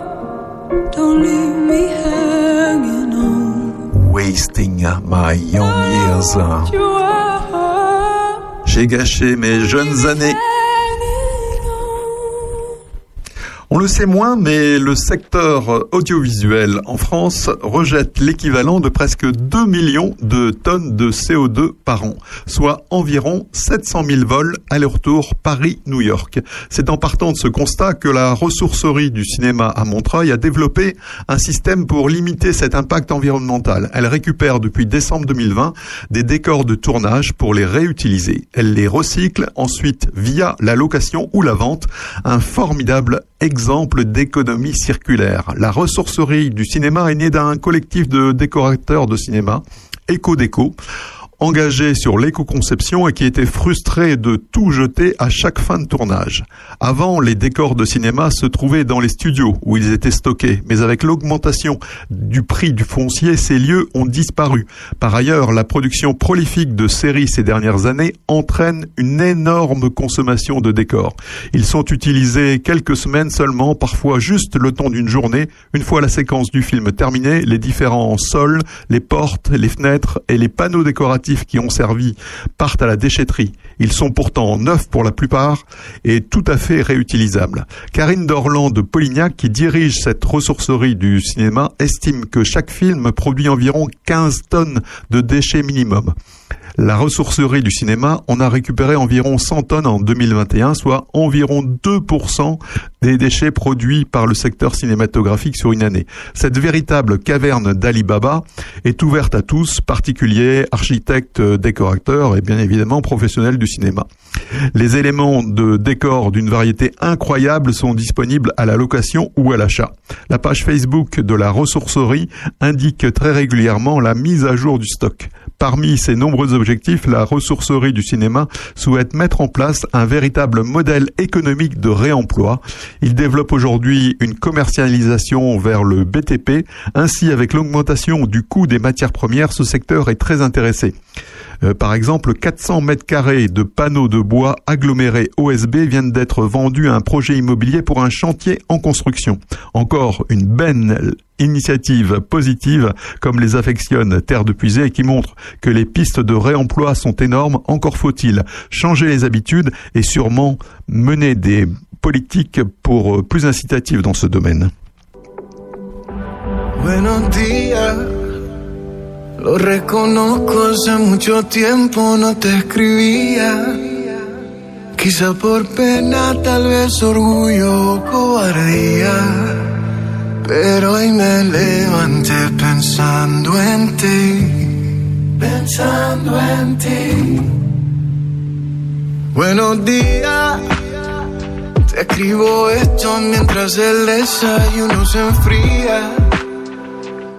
Don't leave me hanging on. Wasting my young years. J'ai gâché mes jeunes années. On le sait moins, mais le secteur audiovisuel en France rejette l'équivalent de presque 2 millions de tonnes de CO2 par an, soit environ 700 000 vols aller-retour Paris-New York. C'est en partant de ce constat que la ressourcerie du cinéma à Montreuil a développé un système pour limiter cet impact environnemental. Elle récupère depuis décembre 2020 des décors de tournage pour les réutiliser. Elle les recycle ensuite via la location ou la vente, un formidable exemple d'économie circulaire. La ressourcerie du cinéma est née d'un collectif de décorateurs de cinéma, EcoDéco, engagé sur l'éco-conception et qui était frustré de tout jeter à chaque fin de tournage. Avant, les décors de cinéma se trouvaient dans les studios où ils étaient stockés, mais avec l'augmentation du prix du foncier, ces lieux ont disparu. Par ailleurs, la production prolifique de séries ces dernières années entraîne une énorme consommation de décors. Ils sont utilisés quelques semaines seulement, parfois juste le temps d'une journée. Une fois la séquence du film terminée, les différents sols, les portes, les fenêtres et les panneaux décoratifs qui ont servi partent à la déchetterie. Ils sont pourtant neufs pour la plupart et tout à fait réutilisables. Karine Dorland de Polignac, qui dirige cette ressourcerie du cinéma, estime que chaque film produit environ 15 tonnes de déchets minimum. La ressourcerie du cinéma en a récupéré environ 100 tonnes en 2021, soit environ 2% des déchets produits par le secteur cinématographique sur une année. Cette véritable caverne d'Alibaba est ouverte à tous, particuliers, architectes, décorateurs et bien évidemment professionnels du cinéma. Les éléments de décor d'une variété incroyable sont disponibles à la location ou à l'achat. La page Facebook de la ressourcerie indique très régulièrement la mise à jour du stock. Parmi ces nombreux objectifs, la ressourcerie du cinéma souhaite mettre en place un véritable modèle économique de réemploi. Il développe aujourd'hui une commercialisation vers le BTP. Ainsi, avec l'augmentation du coût des matières premières, ce secteur est très intéressé. Euh, par exemple, 400 mètres carrés de panneaux de bois agglomérés OSB viennent d'être vendus à un projet immobilier pour un chantier en construction. Encore une belle initiative positive comme les affectionne Terre de Puisée et qui montre que les pistes de réemploi sont énormes. Encore faut-il changer les habitudes et sûrement mener des politiques pour euh, plus incitatives dans ce domaine. Buenos lo reconozco mucho tiempo no te escribía. Quizá por pena, tal vez orgullo o cobardía. Pero hoy me levanté pensando en ti, pensando en ti. Buenos días, te escribo esto mientras el desayuno se enfría.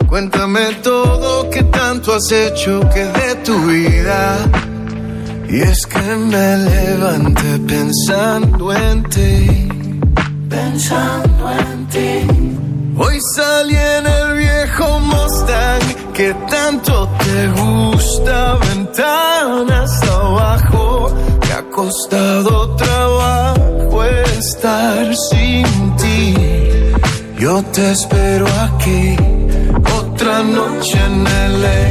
Cuéntame todo que tanto has hecho que de tu vida. Y es que me levanté pensando en ti, pensando en ti. Hoy salí en el viejo Mustang que tanto te gusta, ventanas abajo. Me ha costado trabajo estar sin ti. Yo te espero aquí, otra noche en LA,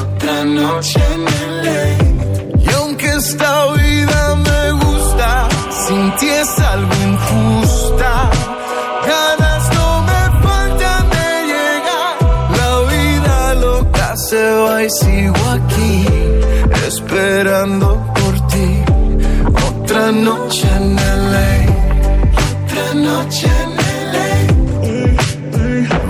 otra noche en LA. Y aunque esta vida me gusta, sin ti es algo injusta. Sigo aquí, esperando por ti. Otra noche en LA, otra noche en.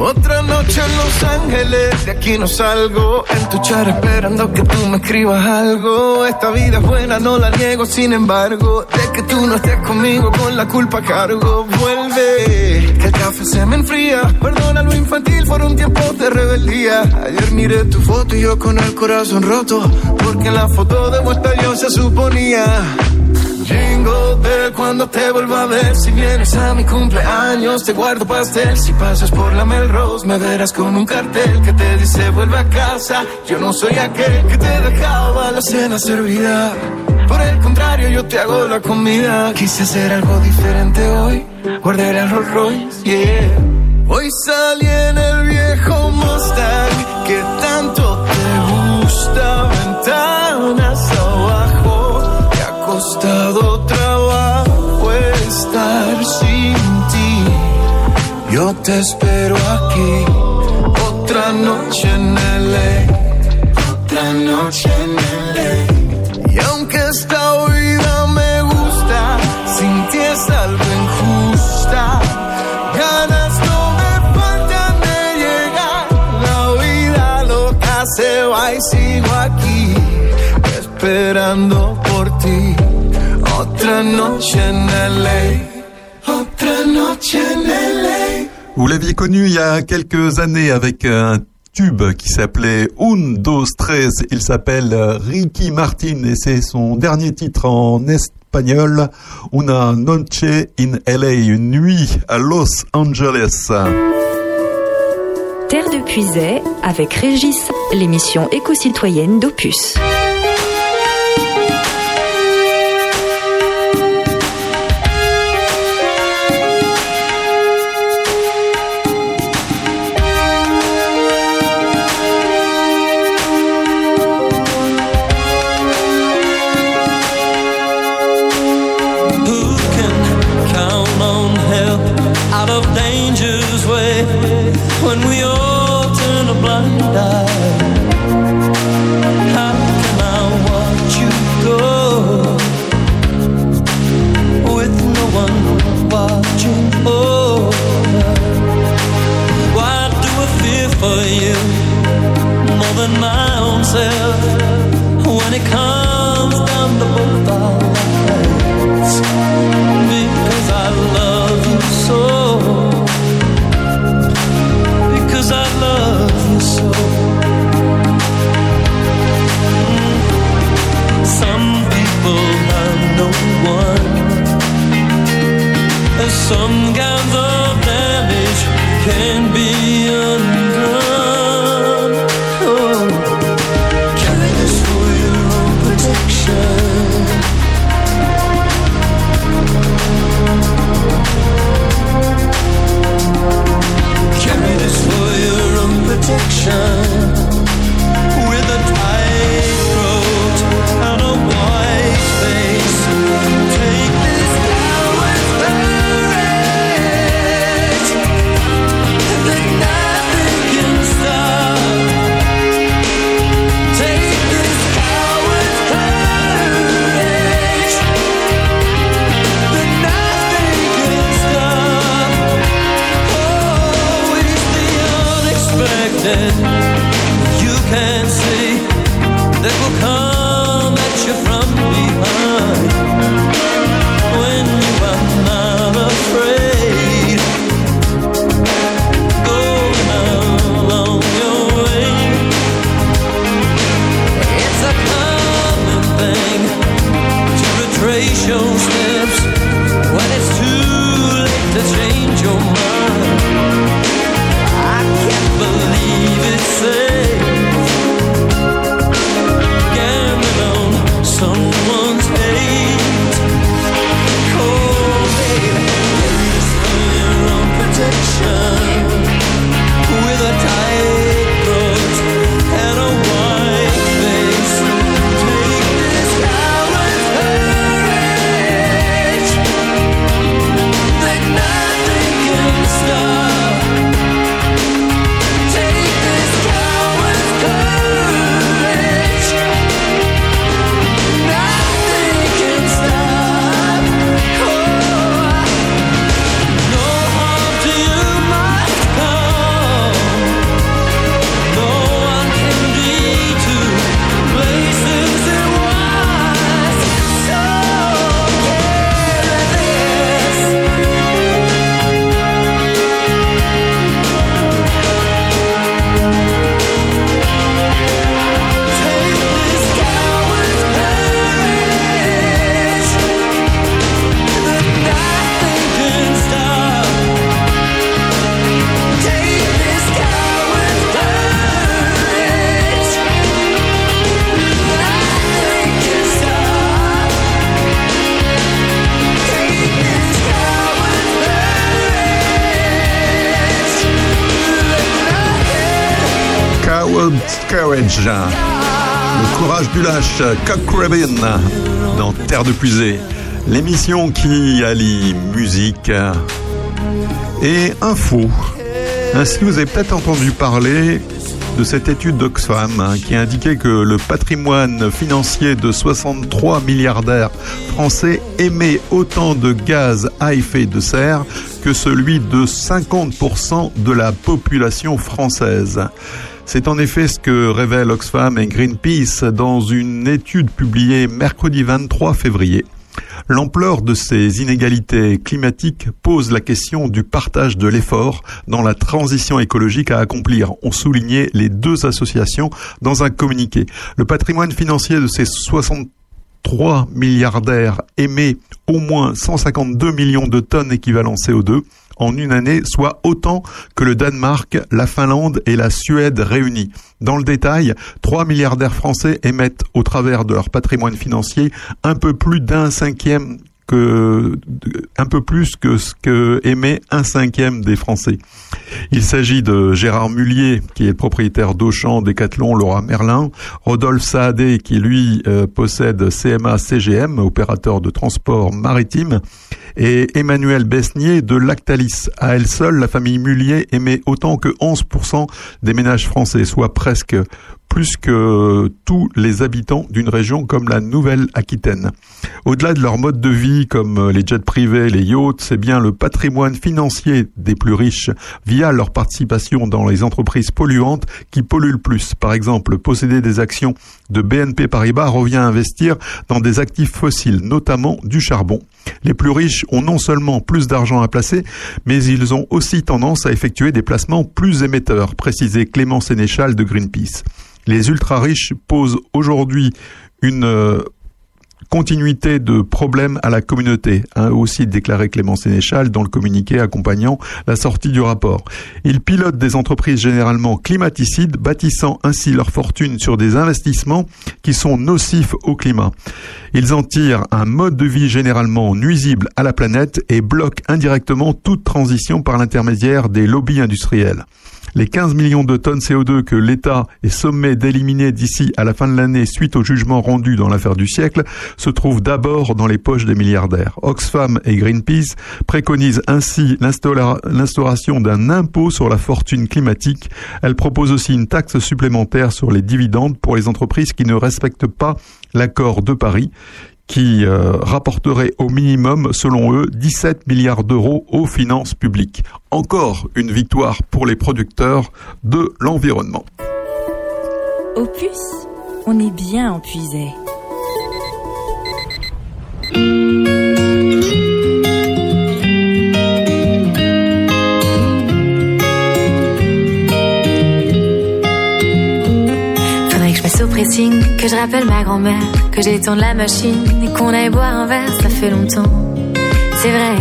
Otra noche en Los Ángeles, de aquí no salgo. En tu char esperando que tú me escribas algo. Esta vida es buena, no la niego, sin embargo. De que tú no estés conmigo, con la culpa cargo. Vuelve, que el café se me enfría. Perdona lo infantil por un tiempo de rebeldía. Ayer miré tu foto y yo con el corazón roto. Porque en la foto de vuelta yo se suponía. Jingle Bell cuando te vuelva a ver Si vienes a mi cumpleaños te guardo pastel Si pasas por la Melrose me verás con un cartel Que te dice vuelve a casa Yo no soy aquel que te dejaba la cena servida. Por el contrario yo te hago la comida. Quise hacer algo diferente hoy. Guardé el Rolls Royce, yeah. Hoy salí en el viejo Mustang Que tanto te gusta. Ventanas abajo Me ha costado trabajo estar sin. Yo te espero aquí, otra noche en LA, otra noche en LA. Y aunque esta vida me gusta, sin ti es algo injusta. Ganas no me faltan de llegar, la vida loca se va y sigo aquí esperando por ti. Otra noche en LA, Vous l'aviez connu il y a quelques années avec un tube qui s'appelait Un, dos, tres. Il s'appelle Ricky Martin et c'est son dernier titre en espagnol, Una noche in LA, une nuit à Los Angeles. Terre de Puisay avec Régis, l'émission éco-citoyenne d'Opus. Courage. Le courage du lâche, Cock Rabin, dans Terre de Puisée. L'émission qui allie musique et info. Ainsi, vous avez peut-être entendu parler de cette étude d'Oxfam hein, qui indiquait que le patrimoine financier de 63 milliardaires français émet autant de gaz à effet de serre que celui de 50% de la population française. C'est en effet ce que révèlent Oxfam et Greenpeace dans une étude publiée mercredi 23 février. L'ampleur de ces inégalités climatiques pose la question du partage de l'effort dans la transition écologique à accomplir, ont souligné les deux associations dans un communiqué. Le patrimoine financier de ces 63 milliardaires émet au moins 152 millions de tonnes équivalent CO2 en une année, soit autant que le Danemark, la Finlande et la Suède réunis. Dans le détail, 3 milliardaires français émettent au travers de leur patrimoine financier un peu plus d'un cinquième que un peu plus que ce que émet un cinquième des Français. Il s'agit de Gérard Mullier, qui est le propriétaire d'Auchan, Decathlon, Laura Merlin, Rodolphe Saadé, qui lui euh, possède CMA CGM, opérateur de transport maritime, et Emmanuel Besnier de Lactalis. À elle seule, la famille Mullier émet autant que 11% des ménages français, soit presque plus que tous les habitants d'une région comme la Nouvelle-Aquitaine. Au-delà de leur mode de vie comme les jets privés, les yachts, c'est bien le patrimoine financier des plus riches via leur participation dans les entreprises polluantes qui polluent le plus. Par exemple, posséder des actions de BNP Paribas revient à investir dans des actifs fossiles, notamment du charbon. Les plus riches ont non seulement plus d'argent à placer, mais ils ont aussi tendance à effectuer des placements plus émetteurs, précisait Clément Sénéchal de Greenpeace. Les ultra-riches posent aujourd'hui une euh, continuité de problèmes à la communauté, a aussi déclaré Clément Sénéchal dans le communiqué accompagnant la sortie du rapport. Ils pilotent des entreprises généralement climaticides, bâtissant ainsi leur fortune sur des investissements qui sont nocifs au climat. Ils en tirent un mode de vie généralement nuisible à la planète et bloquent indirectement toute transition par l'intermédiaire des lobbies industriels. Les 15 millions de tonnes CO2 que l'État est sommé d'éliminer d'ici à la fin de l'année suite au jugement rendu dans l'affaire du siècle se trouvent d'abord dans les poches des milliardaires. Oxfam et Greenpeace préconisent ainsi l'instaura- l'instauration d'un impôt sur la fortune climatique. Elles proposent aussi une taxe supplémentaire sur les dividendes pour les entreprises qui ne respectent pas l'accord de Paris qui euh, rapporterait au minimum, selon eux, 17 milliards d'euros aux finances publiques. Encore une victoire pour les producteurs de l'environnement. Opus, on est bien en puisait. Faudrait que je passe au pressing, que je rappelle ma grand-mère, que détourne la machine et qu'on aille boire un verre, ça fait longtemps. C'est vrai,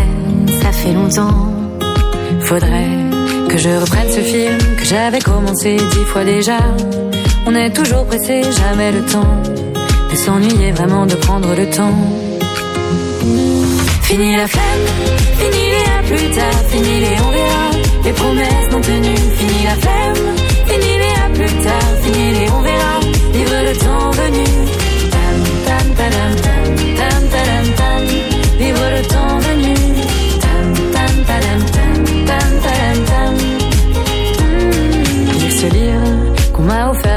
ça fait longtemps. Faudrait que je reprenne ce film que j'avais commencé dix fois déjà. On est toujours pressé, jamais le temps de s'ennuyer vraiment de prendre le temps. Fini la flemme, fini les à plus tard, fini les on verra, les promesses non tenues, fini la flemme, fini les à plus tard, fini les on verra, vivre le temps venu.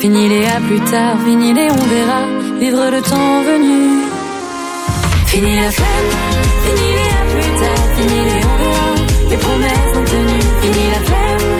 fini les à plus tard, fini les on verra, vivre le temps venu. Fini la flemme, fini les à plus tard, fini les on verra, les promesses non tenues, fini la flemme,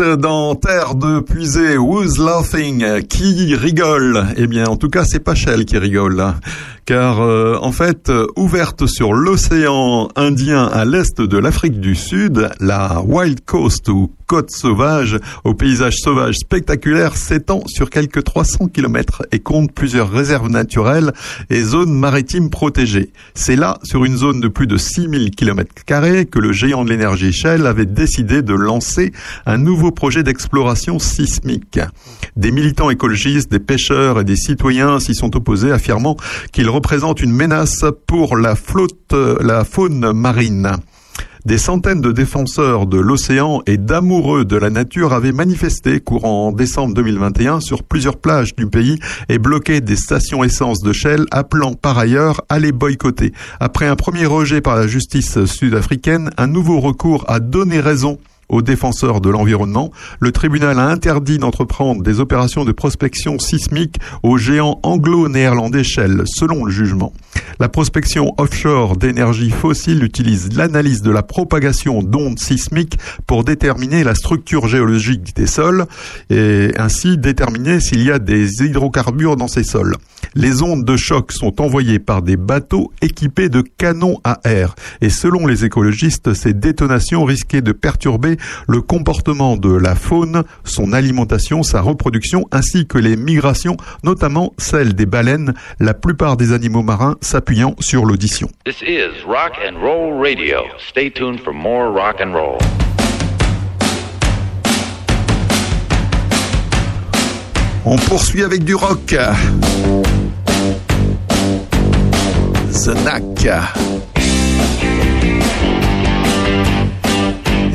Dans Terre de Puisée, Who's Laughing? Qui rigole? Eh bien, en tout cas, c'est pas Shell qui rigole, là. car euh, en fait, ouverte sur l'océan Indien à l'est de l'Afrique du Sud, la Wild Coast ou côte sauvage au paysage sauvage spectaculaire s'étend sur quelques 300 km et compte plusieurs réserves naturelles et zones maritimes protégées. C'est là, sur une zone de plus de 6000 km que le géant de l'énergie Shell avait décidé de lancer un nouveau projet d'exploration sismique. Des militants écologistes, des pêcheurs et des citoyens s'y sont opposés, affirmant qu'il représente une menace pour la flotte, la faune marine. Des centaines de défenseurs de l'océan et d'amoureux de la nature avaient manifesté courant décembre 2021 sur plusieurs plages du pays et bloqué des stations essence de Shell, appelant par ailleurs à les boycotter. Après un premier rejet par la justice sud-africaine, un nouveau recours a donné raison aux défenseurs de l'environnement, le tribunal a interdit d'entreprendre des opérations de prospection sismique aux géants anglo-néerlandais Shell, selon le jugement. La prospection offshore d'énergie fossile utilise l'analyse de la propagation d'ondes sismiques pour déterminer la structure géologique des sols et ainsi déterminer s'il y a des hydrocarbures dans ces sols. Les ondes de choc sont envoyées par des bateaux équipés de canons à air et selon les écologistes, ces détonations risquaient de perturber le comportement de la faune, son alimentation, sa reproduction ainsi que les migrations, notamment celles des baleines, la plupart des animaux marins s'appuyant sur l'audition. This is Rock and Roll Radio. Stay tuned for more rock and roll. On poursuit avec du rock. The Knack.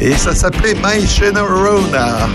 Et ça s'appelait My Rona.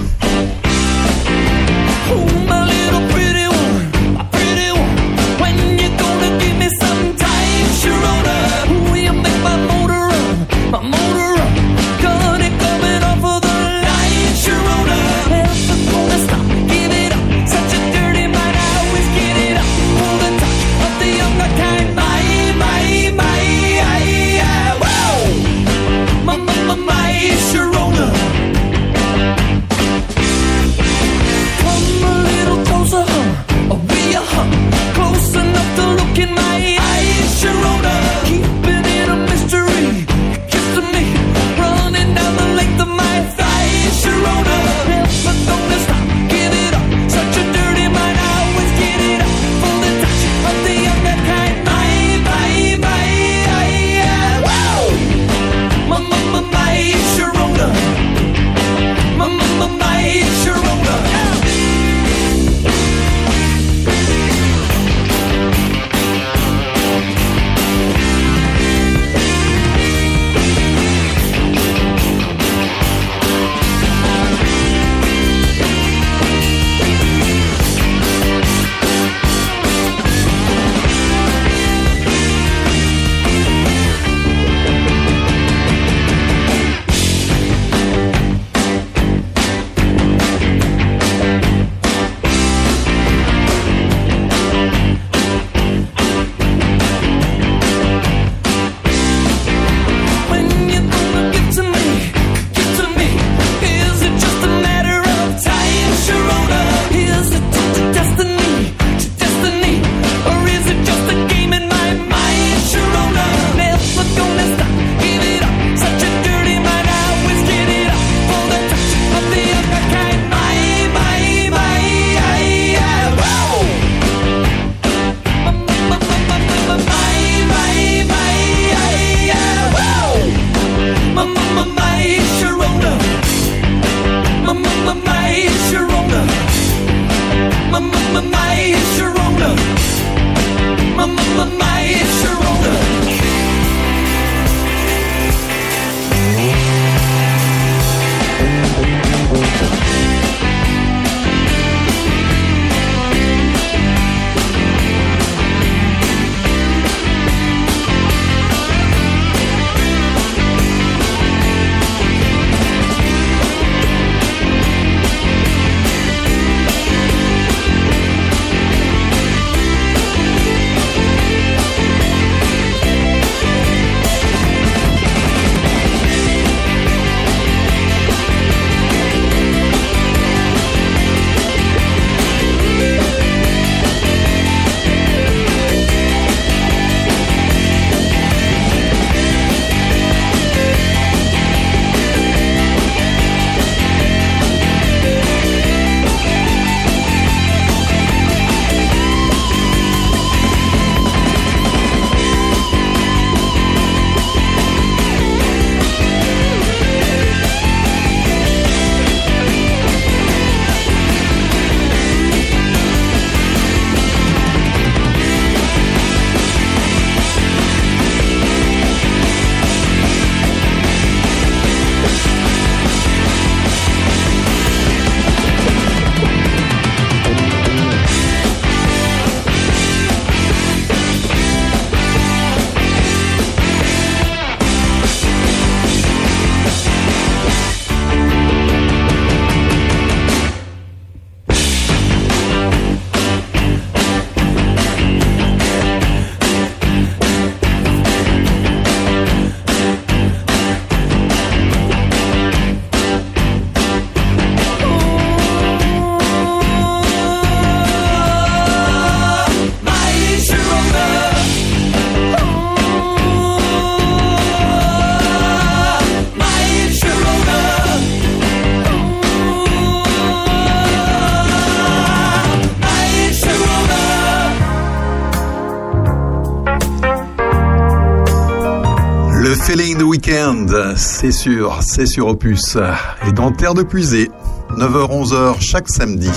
c'est sûr, c'est sur Opus. Et dans Terre de Puisée, 9h-11h chaque samedi.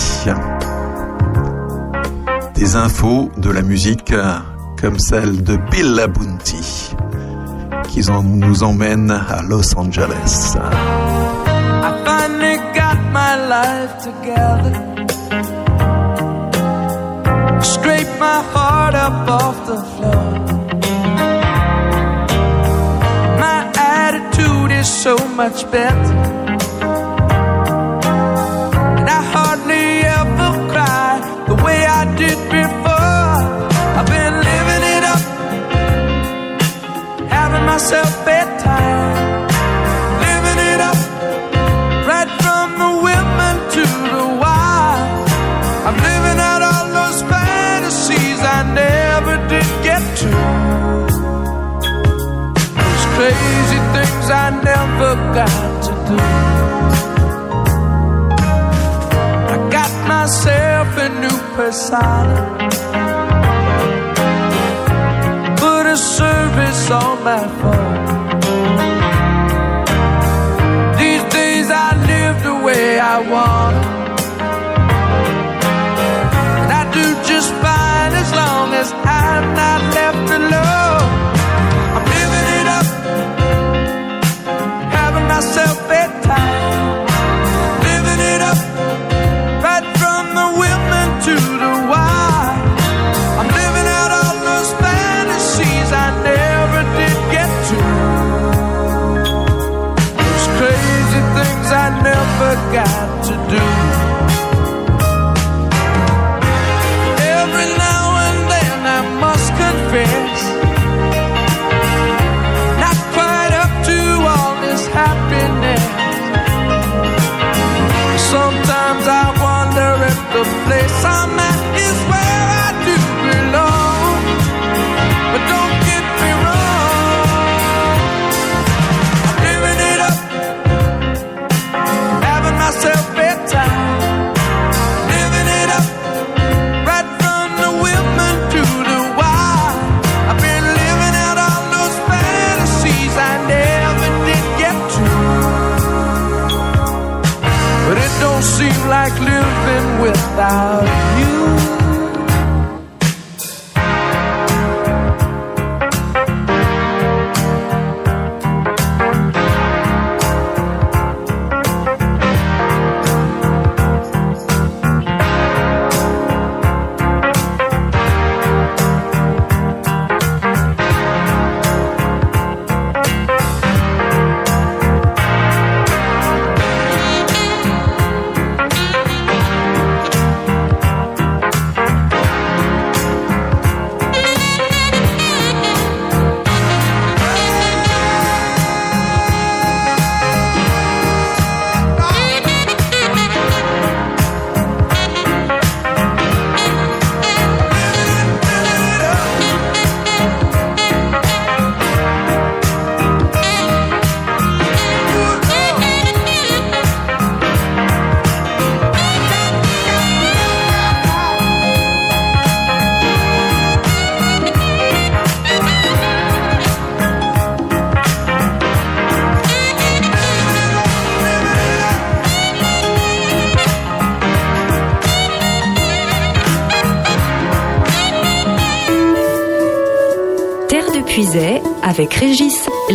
Des infos de la musique comme celle de Bill Labunty, qui nous emmène à Los Angeles. Scrape my heart up off the floor. so much better. forgot to do. I got myself a new persona. Put a service on my phone. These days I live the way I want. And I do just fine as long as I forgot about.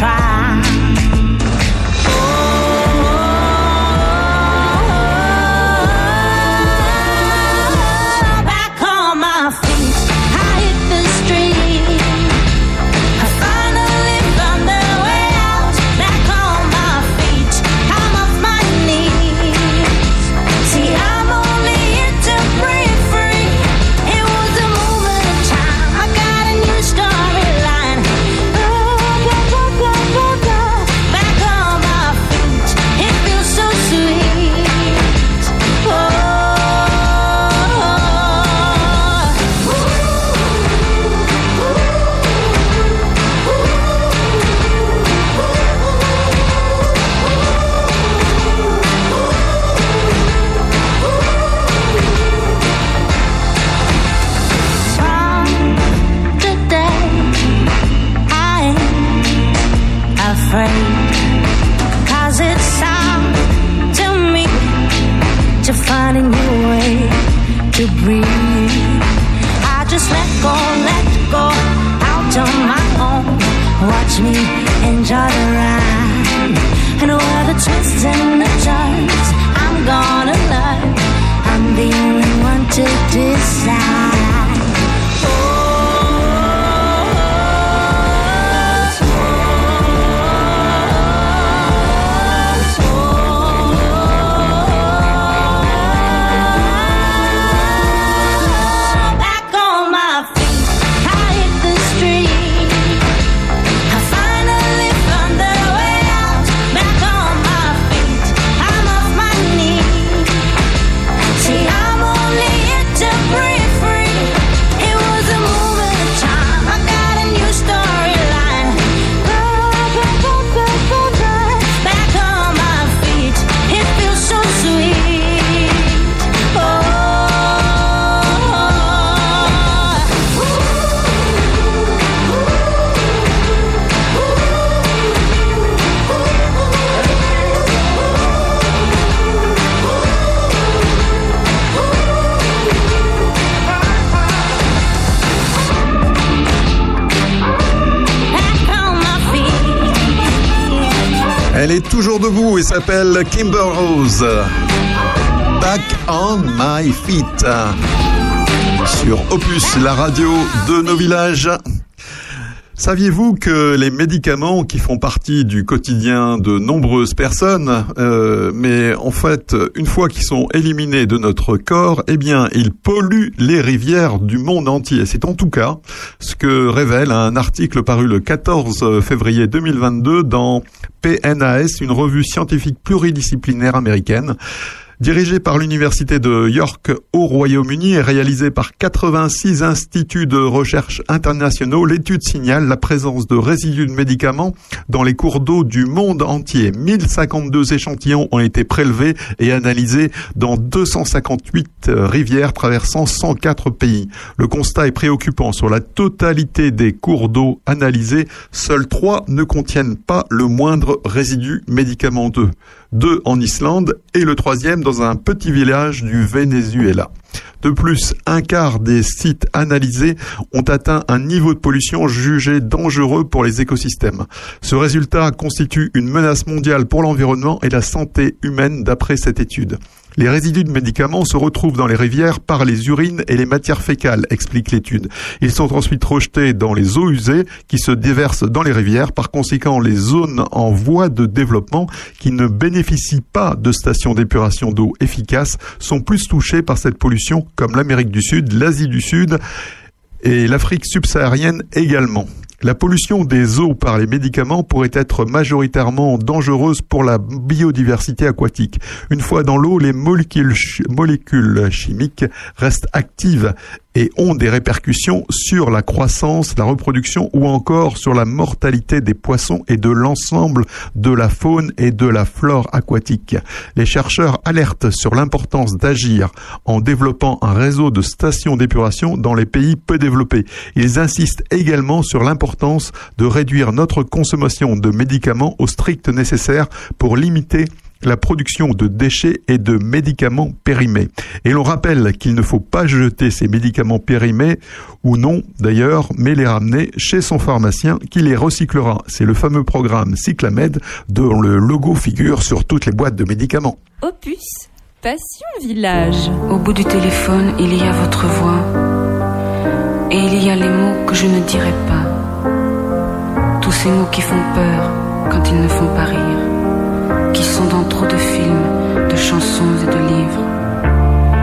try. Elle est toujours debout et s'appelle Kimber Rose. Back on my feet. Sur Opus, la radio de nos villages. Saviez-vous que les médicaments qui font partie du quotidien de nombreuses personnes, euh, mais en fait, une fois qu'ils sont éliminés de notre corps, eh bien, ils polluent les rivières du monde entier. C'est en tout cas ce que révèle un article paru le 14 février 2022 dans PNAS, une revue scientifique pluridisciplinaire américaine. Dirigée par l'Université de York au Royaume-Uni et réalisée par 86 instituts de recherche internationaux, l'étude signale la présence de résidus de médicaments dans les cours d'eau du monde entier. 1052 échantillons ont été prélevés et analysés dans 258 rivières traversant 104 pays. Le constat est préoccupant. Sur la totalité des cours d'eau analysés, seuls trois ne contiennent pas le moindre résidu médicamenteux. Deux en Islande et le troisième dans un petit village du Venezuela. De plus, un quart des sites analysés ont atteint un niveau de pollution jugé dangereux pour les écosystèmes. Ce résultat constitue une menace mondiale pour l'environnement et la santé humaine d'après cette étude. Les résidus de médicaments se retrouvent dans les rivières par les urines et les matières fécales, explique l'étude. Ils sont ensuite rejetés dans les eaux usées qui se déversent dans les rivières. Par conséquent, les zones en voie de développement qui ne bénéficient pas de stations d'épuration d'eau efficaces sont plus touchées par cette pollution, comme l'Amérique du Sud, l'Asie du Sud et l'Afrique subsaharienne également. La pollution des eaux par les médicaments pourrait être majoritairement dangereuse pour la biodiversité aquatique. Une fois dans l'eau, les molécules, chi- molécules chimiques restent actives et ont des répercussions sur la croissance, la reproduction ou encore sur la mortalité des poissons et de l'ensemble de la faune et de la flore aquatique. Les chercheurs alertent sur l'importance d'agir en développant un réseau de stations d'épuration dans les pays peu développés. Ils insistent également sur l'importance de réduire notre consommation de médicaments au strict nécessaire pour limiter la production de déchets et de médicaments périmés. Et l'on rappelle qu'il ne faut pas jeter ces médicaments périmés, ou non d'ailleurs, mais les ramener chez son pharmacien qui les recyclera. C'est le fameux programme Cyclamed dont le logo figure sur toutes les boîtes de médicaments. Opus, Passion Village. Au bout du téléphone, il y a votre voix. Et il y a les mots que je ne dirai pas. Tous ces mots qui font peur quand ils ne font pas rire. Qui sont dans trop de films, de chansons et de livres.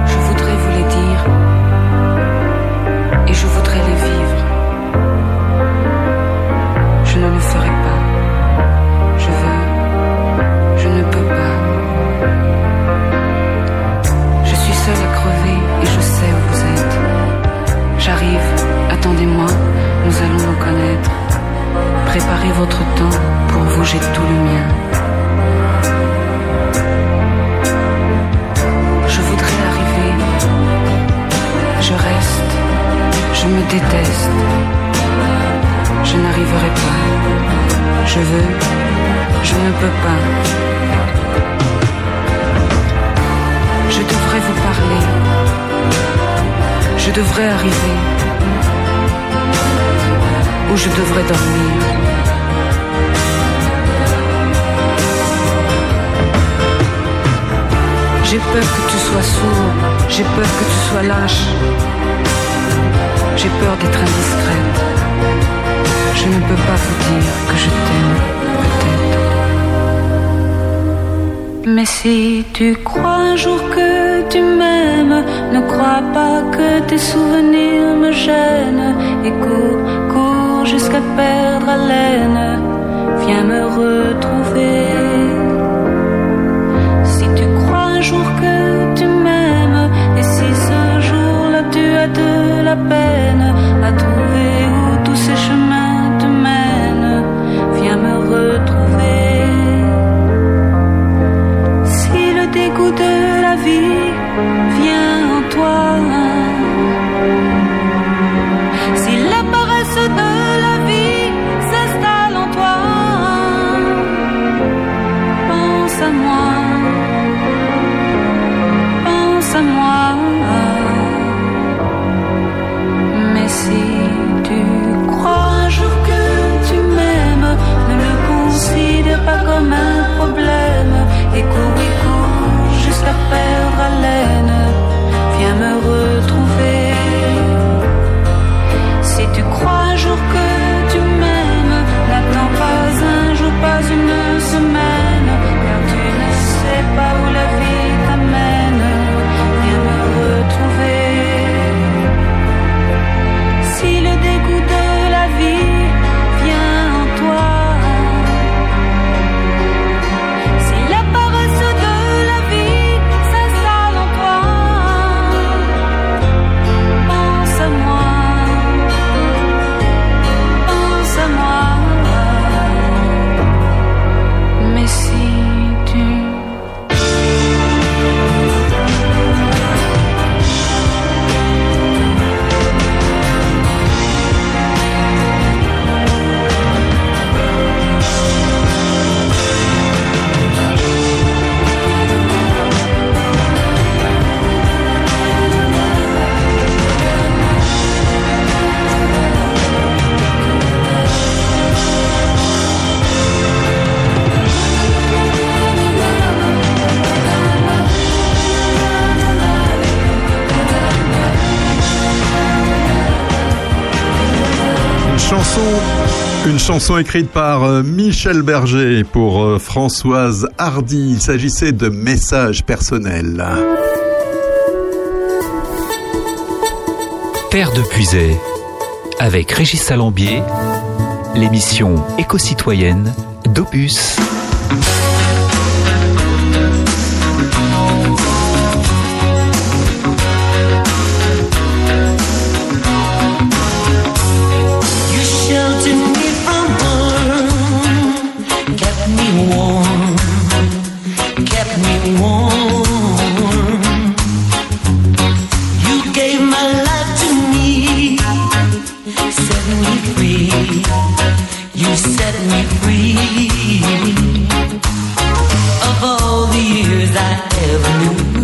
Je voudrais vous les dire. Et je voudrais les vivre. Je ne le ferai pas. Je veux. Je ne peux pas. Je suis seule à crever et je sais où vous êtes. J'arrive, attendez-moi, nous allons nous connaître. Préparez votre temps pour vous, j'ai tout le mien. Je reste, je me déteste. Je n'arriverai pas. Je veux, je ne peux pas. Je devrais vous parler, je devrais arriver, où je devrais dormir. J'ai peur que tu sois sourd, j'ai peur que tu sois lâche, j'ai peur d'être indiscrète. Je ne peux pas vous dire que je t'aime, peut-être. Mais si tu crois un jour que tu m'aimes, ne crois pas que tes souvenirs me gênent. Et cours, cours jusqu'à perdre haleine. Viens me retrouver. La peine à trouver où tous ces chemins te mènent, viens me retrouver. Si le dégoût de la vie vient en toi, une chanson écrite par euh, Michel Berger pour euh, Françoise Hardy. Il s'agissait de messages personnels. Terre de Puisay, avec Régis Salambier, l'émission éco-citoyenne d'Opus. I ever knew.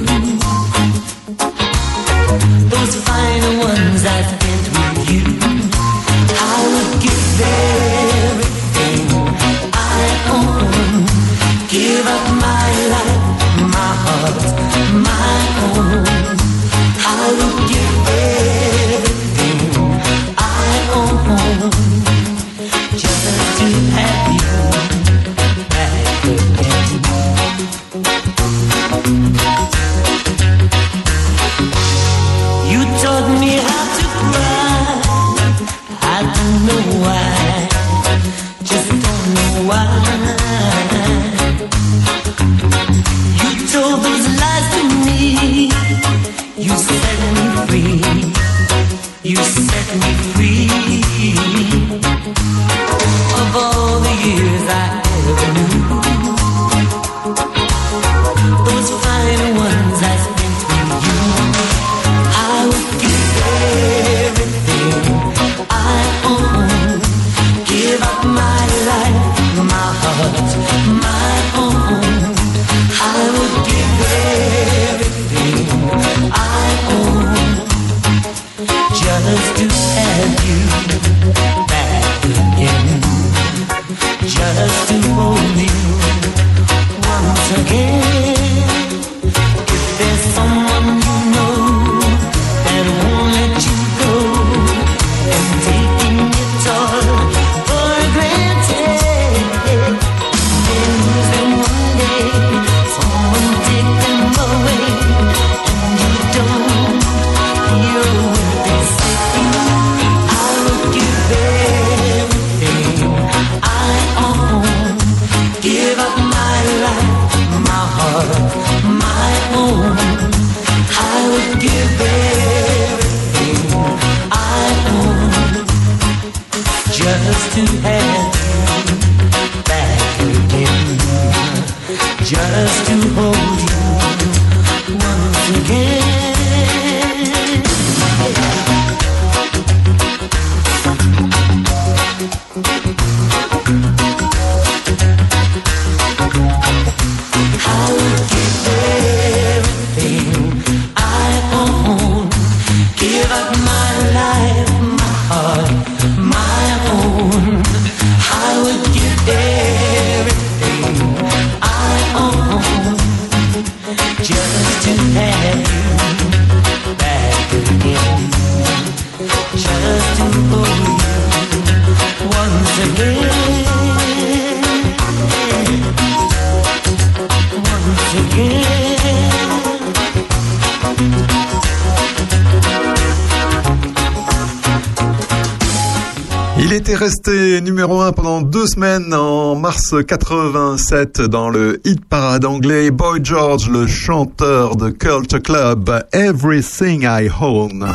en mars 87, dans le hit parade anglais, Boy George, le chanteur de Culture Club, Everything I Own.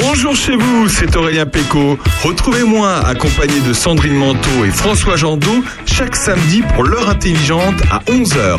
Bonjour chez vous, c'est Aurélien Péco. Retrouvez-moi accompagné de Sandrine Manteau et François Jandot chaque samedi pour l'heure intelligente à 11h.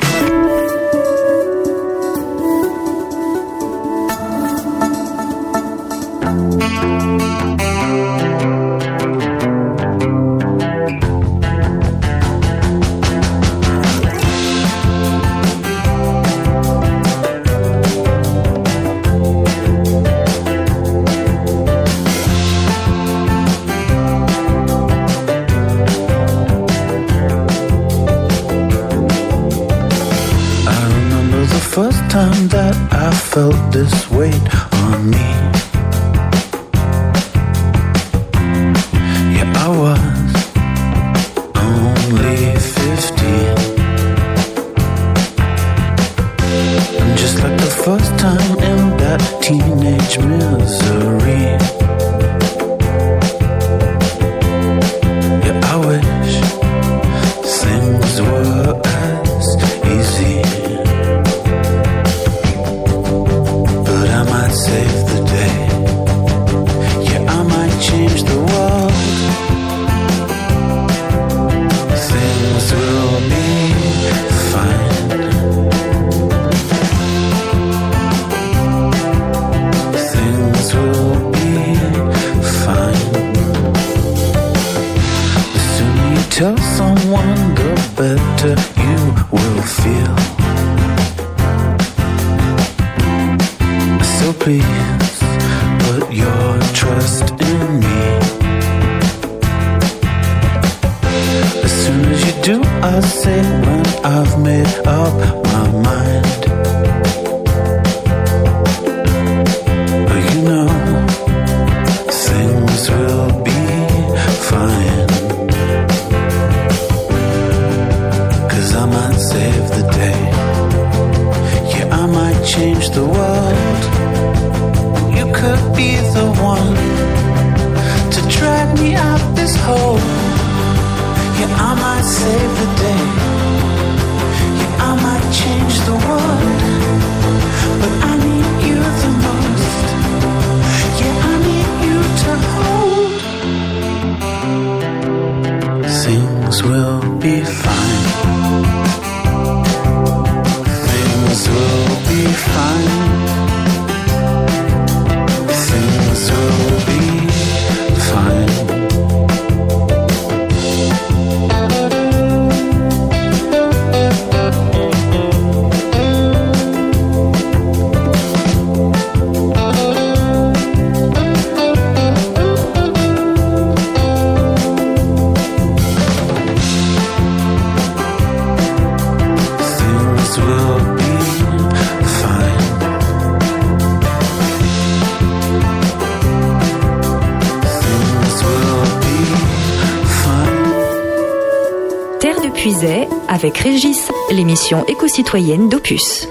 l'émission éco-citoyenne d'Opus.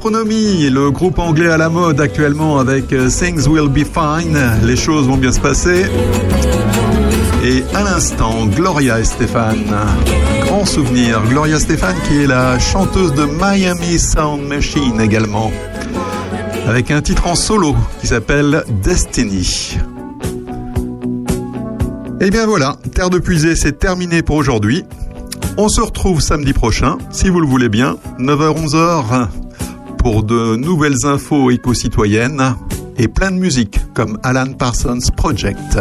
Gastronomie, le groupe anglais à la mode actuellement avec euh, Things Will Be Fine, les choses vont bien se passer. Et à l'instant, Gloria et Stéphane. Grand souvenir, Gloria Stéphane qui est la chanteuse de Miami Sound Machine également, avec un titre en solo qui s'appelle Destiny. Et bien voilà, Terre de Puisée, c'est terminé pour aujourd'hui. On se retrouve samedi prochain, si vous le voulez bien, 9h-11h pour de nouvelles infos éco-citoyennes et plein de musique comme Alan Parsons Project.